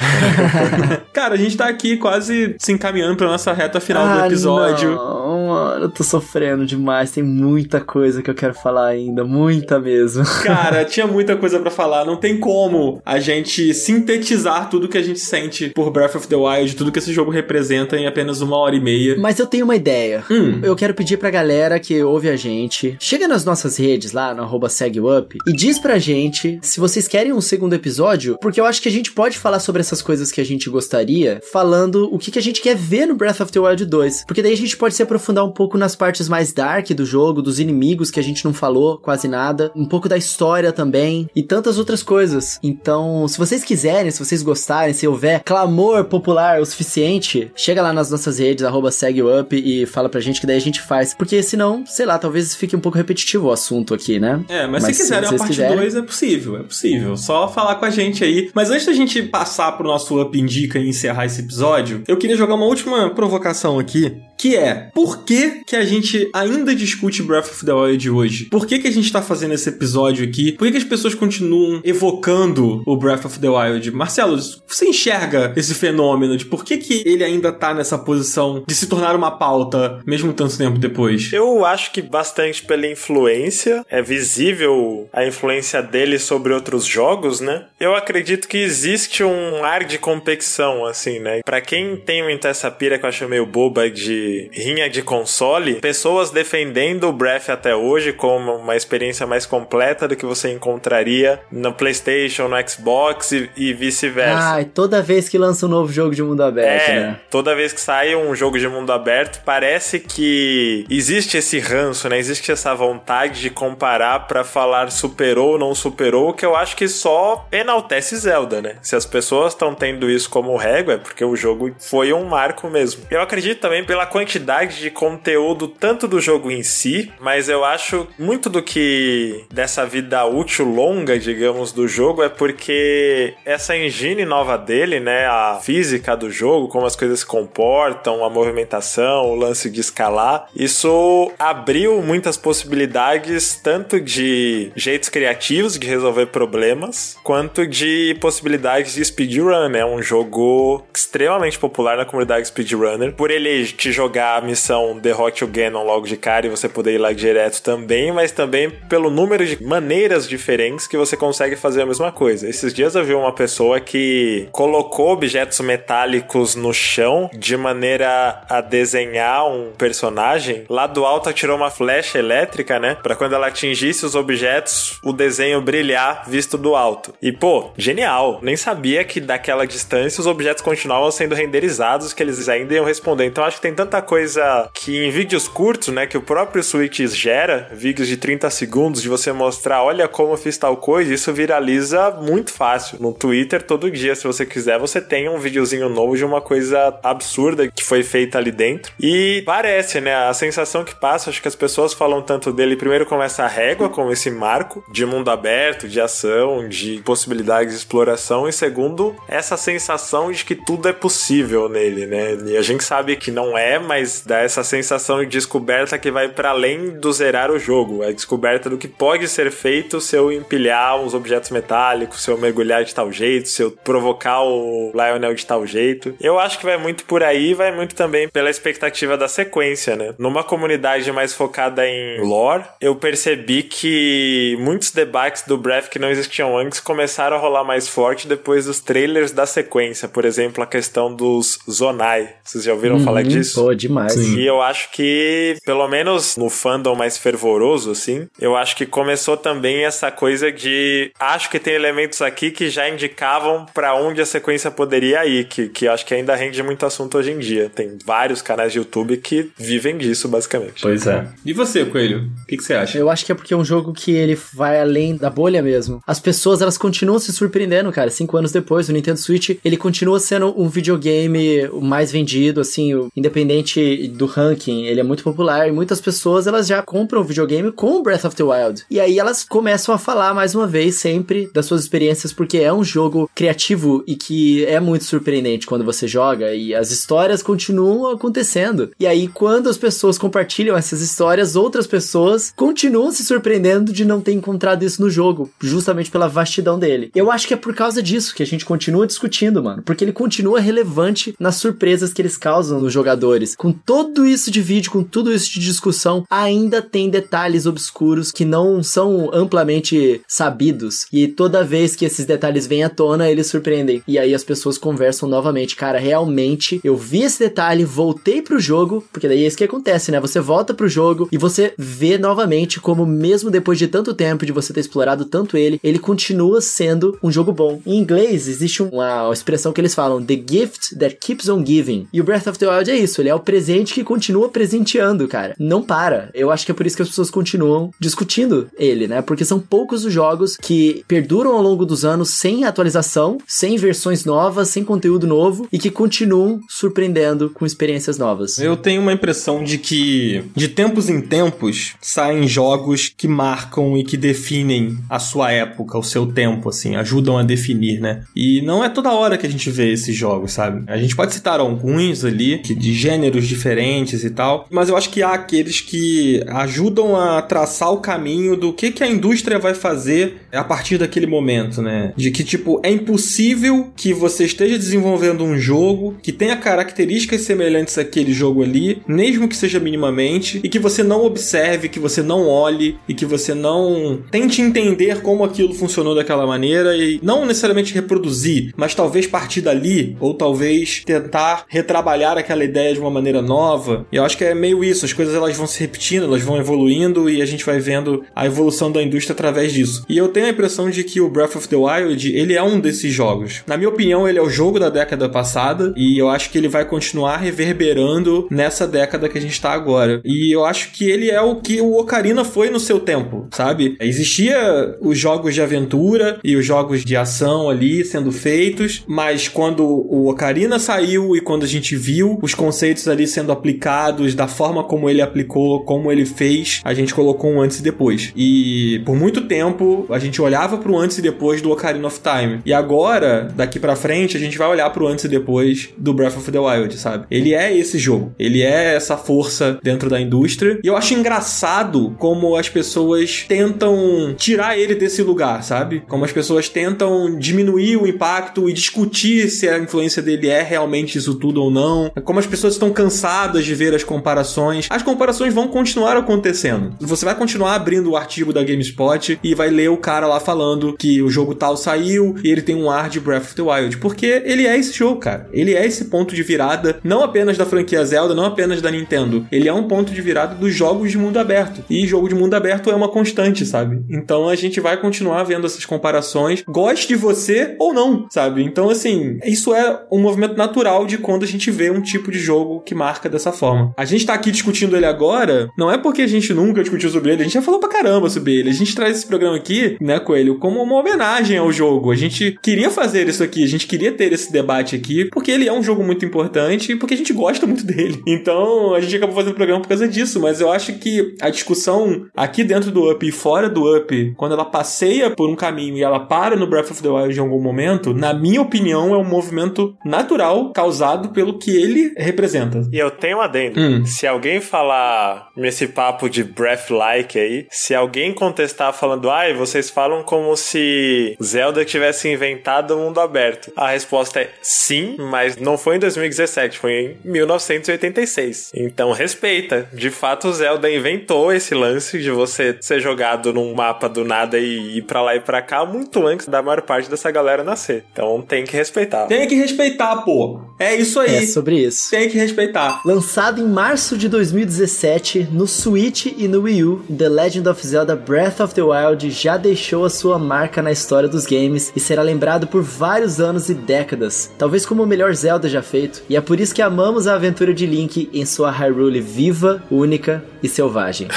Cara, a gente tá aqui quase se encaminhando pra nossa reta final ah, do episódio. Não, mano, eu tô sofrendo demais. Tem muita coisa que eu quero falar ainda. Muita mesmo. Cara, tinha muita coisa para falar. Não tem como a gente sintetizar tudo que a gente sente por Breath of the Wild, tudo que esse jogo representa em apenas uma hora e meia. Mas eu tenho uma ideia. Hum. Eu quero pedir pra galera que ouve a gente, chega nas nossas redes lá no arroba SegUp e diz pra gente se vocês querem um segundo episódio, porque eu acho que a gente pode falar sobre essas coisas que a gente gostaria, falando o que, que a gente quer ver no Breath of the Wild 2. Porque daí a gente pode se aprofundar um pouco nas partes mais dark do jogo, dos inimigos que a gente não falou quase nada, um pouco da história também e tantas outras coisas. Então, se vocês quiserem, se vocês gostarem, se houver clamor popular o suficiente, chega lá nas nossas redes, arroba SegUp e fala pra gente que daí a gente faz. Porque senão, sei lá, talvez fique um pouco repetitivo o assunto aqui, né? É, mas, mas se quiserem se a parte 2 é possível, é possível. Só falar com a gente aí. Mas antes da gente passar pro nosso Up Indica e encerrar esse episódio, eu queria jogar uma última provocação aqui que é por que, que a gente ainda discute Breath of the Wild hoje? Por que, que a gente tá fazendo esse episódio aqui? Por que, que as pessoas continuam evocando o Breath of the Wild? Marcelo, você enxerga esse fenômeno de por que, que ele ainda tá nessa posição de se tornar uma pauta, mesmo tanto tempo depois? Eu acho que bastante pela influência, é visível a influência dele sobre outros jogos, né? Eu acredito que existe um ar de competição, assim, né? Pra quem tem muita essa pira que eu acho meio boba de rinha de console, pessoas defendendo o Breath até hoje como uma experiência mais completa do que você encontraria no PlayStation, no Xbox e, e vice-versa. Ah, toda vez que lança um novo jogo de mundo aberto, é, né? Toda vez que sai um jogo de mundo aberto, parece que existe esse ranço, né? Existe essa vontade de comparar para falar superou ou não superou, que eu acho que só enaltece Zelda, né? Se as pessoas estão tendo isso como régua, é porque o jogo foi um marco mesmo. Eu acredito também pela quantidade de conteúdo, tanto do jogo em si, mas eu acho muito do que dessa vida útil longa, digamos, do jogo é porque essa engine nova dele, né, a física do jogo, como as coisas se comportam, a movimentação, o lance de escalar, isso abriu muitas possibilidades, tanto de jeitos criativos de resolver problemas, quanto de possibilidades de speedrun, né? Um jogo extremamente popular na comunidade speedrunner, por ele te jogar jogar a missão Derrote o Ganon logo de cara e você poder ir lá direto também, mas também pelo número de maneiras diferentes que você consegue fazer a mesma coisa. Esses dias eu vi uma pessoa que colocou objetos metálicos no chão de maneira a desenhar um personagem. Lá do alto tirou uma flecha elétrica, né? Para quando ela atingisse os objetos, o desenho brilhar visto do alto. E pô, genial! Nem sabia que daquela distância os objetos continuavam sendo renderizados, que eles ainda iam responder. Então acho que tem tanta muita coisa que em vídeos curtos, né, que o próprio Switch gera, vídeos de 30 segundos de você mostrar, olha como eu fiz tal coisa, isso viraliza muito fácil. No Twitter, todo dia, se você quiser, você tem um videozinho novo de uma coisa absurda que foi feita ali dentro. E parece, né, a sensação que passa, acho que as pessoas falam tanto dele, primeiro começa a régua, como esse marco de mundo aberto, de ação, de possibilidades de exploração, e segundo, essa sensação de que tudo é possível nele, né? E a gente sabe que não é, mas dá essa sensação de descoberta que vai para além do zerar o jogo, a descoberta do que pode ser feito se eu empilhar uns objetos metálicos, se eu mergulhar de tal jeito, se eu provocar o Lionel de tal jeito. Eu acho que vai muito por aí, vai muito também pela expectativa da sequência, né? Numa comunidade mais focada em lore, eu percebi que muitos debates do Breath que não existiam antes começaram a rolar mais forte depois dos trailers da sequência. Por exemplo, a questão dos Zonai. Vocês já ouviram uhum, falar disso? Pô, demais. Sim. E eu acho que, pelo menos no fandom mais fervoroso, assim, eu acho que começou também essa coisa de. Acho que tem elementos aqui que já indicavam para onde a sequência poderia ir, que, que acho que ainda rende muito assunto hoje em dia. Tem vários canais de YouTube que vivem disso, basicamente. Pois é. E você, Coelho? O que, que você acha? Eu acho que é porque é um jogo que ele vai além da bolha mesmo. As pessoas, elas continuam se surpreendendo, cara. Cinco anos depois, o Nintendo Switch, ele continua sendo um videogame o mais vendido, assim, o, independente do ranking, ele é muito popular e muitas pessoas, elas já compram o videogame com Breath of the Wild. E aí elas começam a falar mais uma vez sempre das suas experiências, porque é um jogo criativo e que é muito surpreendente quando você joga e as histórias continuam acontecendo. E aí, quando as pessoas compartilham essas histórias, outras pessoas continuam se surpreendendo de não ter encontrado isso no jogo, justamente pela vastidão dele. Eu acho que é por causa disso que a gente continua discutindo, mano, porque ele continua relevante nas surpresas que eles causam nos jogadores. Com todo isso de vídeo, com tudo isso de discussão, ainda tem detalhes obscuros que não são amplamente sabidos. E toda vez que esses detalhes vêm à tona, eles surpreendem. E aí as pessoas conversam novamente. Cara, realmente, eu vi esse detalhe, voltei pro jogo, porque daí é isso que acontece, né? Você volta pro jogo e você vê novamente como, mesmo depois de tanto tempo de você ter explorado tanto ele, ele continua sendo um jogo bom. Em inglês, existe uma expressão que eles falam: The gift that keeps on giving. E o Breath of the Wild é isso, ele é o presente que continua presenteando, cara. Não para. Eu acho que é por isso que as pessoas continuam discutindo ele, né? Porque são poucos os jogos que perduram ao longo dos anos sem atualização, sem versões novas, sem conteúdo novo e que continuam surpreendendo com experiências novas. Eu tenho uma impressão de que de tempos em tempos saem jogos que marcam e que definem a sua época, o seu tempo, assim, ajudam a definir, né? E não é toda hora que a gente vê esses jogos, sabe? A gente pode citar alguns ali, de gêneros diferentes e tal, mas eu acho que há aqueles que ajudam a traçar o caminho do que, que a indústria vai fazer a partir daquele momento, né? De que, tipo, é impossível que você esteja desenvolvendo um jogo que tenha características semelhantes àquele jogo ali, mesmo que seja minimamente, e que você não observe, que você não olhe e que você não tente entender como aquilo funcionou daquela maneira e não necessariamente reproduzir, mas talvez partir dali, ou talvez tentar retrabalhar aquela ideia de uma maneira nova. E eu acho que é meio isso, as coisas elas vão se repetindo, elas vão evoluindo e a gente vai vendo a evolução da indústria através disso. E eu tenho a impressão de que o Breath of the Wild, ele é um desses jogos. Na minha opinião, ele é o jogo da década passada e eu acho que ele vai continuar reverberando nessa década que a gente tá agora. E eu acho que ele é o que o Ocarina foi no seu tempo, sabe? Existia os jogos de aventura e os jogos de ação ali sendo feitos, mas quando o Ocarina saiu e quando a gente viu os conceitos ali sendo aplicados da forma como ele aplicou, como ele fez, a gente colocou um antes e depois. E por muito tempo a gente olhava pro antes e depois do Ocarina of Time. E agora, daqui para frente, a gente vai olhar pro antes e depois do Breath of the Wild, sabe? Ele é esse jogo. Ele é essa força dentro da indústria. E eu acho engraçado como as pessoas tentam tirar ele desse lugar, sabe? Como as pessoas tentam diminuir o impacto e discutir se a influência dele é realmente isso tudo ou não. Como as pessoas estão cansadas de ver as comparações. As comparações vão continuar acontecendo. Você vai continuar abrindo o artigo da GameSpot e vai ler o cara lá falando que o jogo tal saiu e ele tem um ar de Breath of the Wild. Porque ele é esse jogo, cara. Ele é esse ponto de virada, não apenas da franquia Zelda, não apenas da Nintendo. Ele é um ponto de virada dos jogos de mundo aberto. E jogo de mundo aberto é uma constante, sabe? Então a gente vai continuar vendo essas comparações, goste de você ou não, sabe? Então, assim, isso é um movimento natural de quando a gente vê um tipo de jogo que marca dessa forma. A gente tá aqui discutindo ele agora, não é porque a gente nunca discutiu sobre ele, a gente já falou pra caramba sobre ele. A gente traz esse programa aqui, né, Coelho, como uma homenagem ao jogo. A gente queria fazer isso aqui, a gente queria ter esse debate aqui, porque ele é um jogo muito importante e porque a gente gosta muito dele. Então, a gente acabou fazendo o programa por causa disso, mas eu acho que a discussão aqui dentro do Up e fora do Up, quando ela passeia por um caminho e ela para no Breath of the Wild em algum momento, na minha opinião, é um movimento natural causado pelo que ele representa. E eu tenho um adendo. Hum. Se alguém falar nesse papo de breath-like aí, se alguém contestar falando, ai, vocês falam como se Zelda tivesse inventado o mundo aberto. A resposta é sim, mas não foi em 2017, foi em 1986. Então respeita. De fato, Zelda inventou esse lance de você ser jogado num mapa do nada e ir pra lá e pra cá muito antes da maior parte dessa galera nascer. Então tem que respeitar. Tem que respeitar, pô. É isso aí. É sobre isso. Tem que respeitar. Lançado em março de 2017 no Switch e no Wii U, The Legend of Zelda Breath of the Wild já deixou a sua marca na história dos games e será lembrado por vários anos e décadas, talvez como o melhor Zelda já feito. E é por isso que amamos a aventura de Link em sua Hyrule viva, única e selvagem.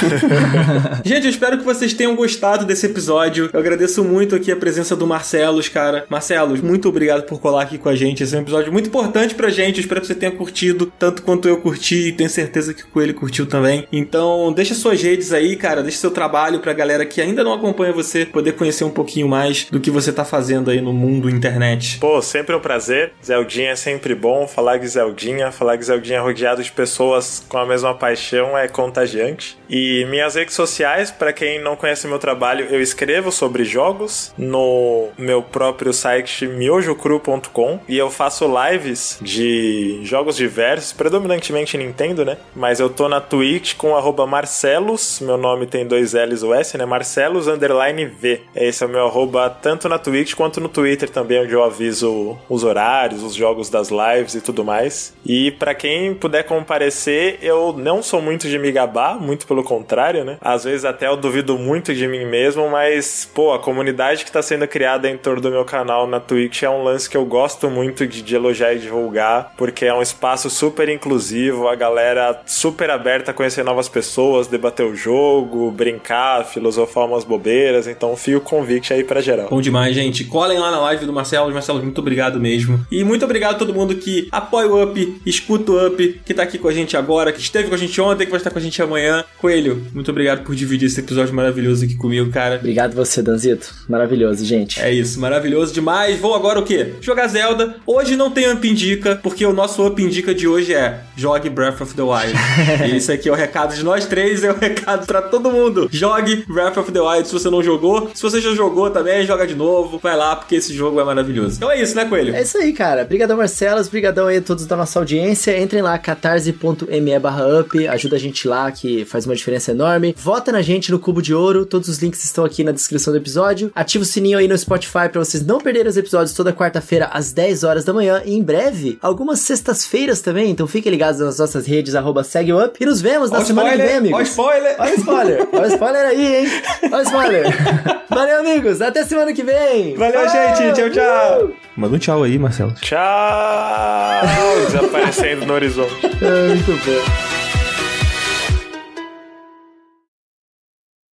Gente, eu espero que vocês tenham gostado desse episódio. Eu agradeço muito aqui a presença do Marcelos, cara. Marcelos, muito obrigado por colar aqui com a gente. Esse é um episódio muito importante pra gente. Eu espero que você tenha curtido tanto quanto eu curti e tenho certeza que o Coelho curtiu também. Então, deixa suas redes aí, cara. Deixa seu trabalho pra galera que ainda não acompanha você poder conhecer um pouquinho mais do que você tá fazendo aí no mundo internet. Pô, sempre um prazer. Zeldinha é sempre bom. Falar de Zeldinha, falar de Zeldinha rodeado de pessoas com a mesma paixão é contagiante. E minhas redes sociais, para quem não conhece meu trabalho, eu escrevo sobre jogos no meu próprio site miojocru.com e eu faço lives de jogos diversos, predominantemente Nintendo, né? Mas eu tô na Twitch com Marcelos, meu nome tem dois L's o S, né? Marcelos underline V. Esse é o meu arroba tanto na Twitch quanto no Twitter também, onde eu aviso os horários, os jogos das lives e tudo mais. E para quem puder comparecer, eu não sou muito de me gabar, muito pelo contrário, né? Às vezes até eu duvido muito de mim mesmo, mas, pô, a comunidade que tá sendo criada em torno do meu canal na Twitch é um lance que eu gosto muito de, de elogiar e divulgar, porque é um espaço super inclusivo, a galera super aberta a conhecer novas pessoas, debater o jogo, brincar, filosofar umas bobeiras, então fio convite aí pra geral. Bom demais, gente. Colhem lá na live do Marcelo. Marcelo, muito obrigado mesmo. E muito obrigado a todo mundo que apoia o Up, escuta o Up, que tá aqui com a gente agora, que esteve com a gente ontem, que vai estar com a gente amanhã. Coelho, muito obrigado por dividir esse episódio maravilhoso aqui comigo, cara. Obrigado você, Danzito. Maravilhoso, gente. É isso, maravilhoso demais. Vou agora o quê? Jogar Zelda. Hoje não tem Up Indica, porque o nosso Up Indica de hoje é jogue Breath of the Wild. e esse aqui é o recado de nós três, é o recado para todo mundo. Jogue Breath of the Wild se você não jogou. Se você já jogou também, joga de novo. Vai lá, porque esse jogo é maravilhoso. Então é isso, né, Coelho? É isso aí, cara. Obrigadão, Marcelos. Obrigadão aí a todos da nossa audiência. Entrem lá, catarse.me barra up. Ajuda a gente lá, que faz uma diferença enorme. Vota na gente no Cubo de Ouro. Todos os links estão aqui na descrição do episódio. Ativa o sininho aí no Spotify para vocês não perderem os episódios toda quarta-feira às 10 horas da manhã. E em breve, algumas sextas-feiras também. Então fiquem ligados nas nossas redes, arroba segue up. E nos vemos na semana spoiler, que vem, amigos. Ó spoiler! Olha o spoiler! Olha o spoiler aí, hein? Olha o spoiler! Valeu, amigos! Até semana que vem! Valeu, Falou! gente! Tchau, tchau! Manda um tchau aí, Marcelo. Tchau! Desaparecendo no horizonte. É, muito bom.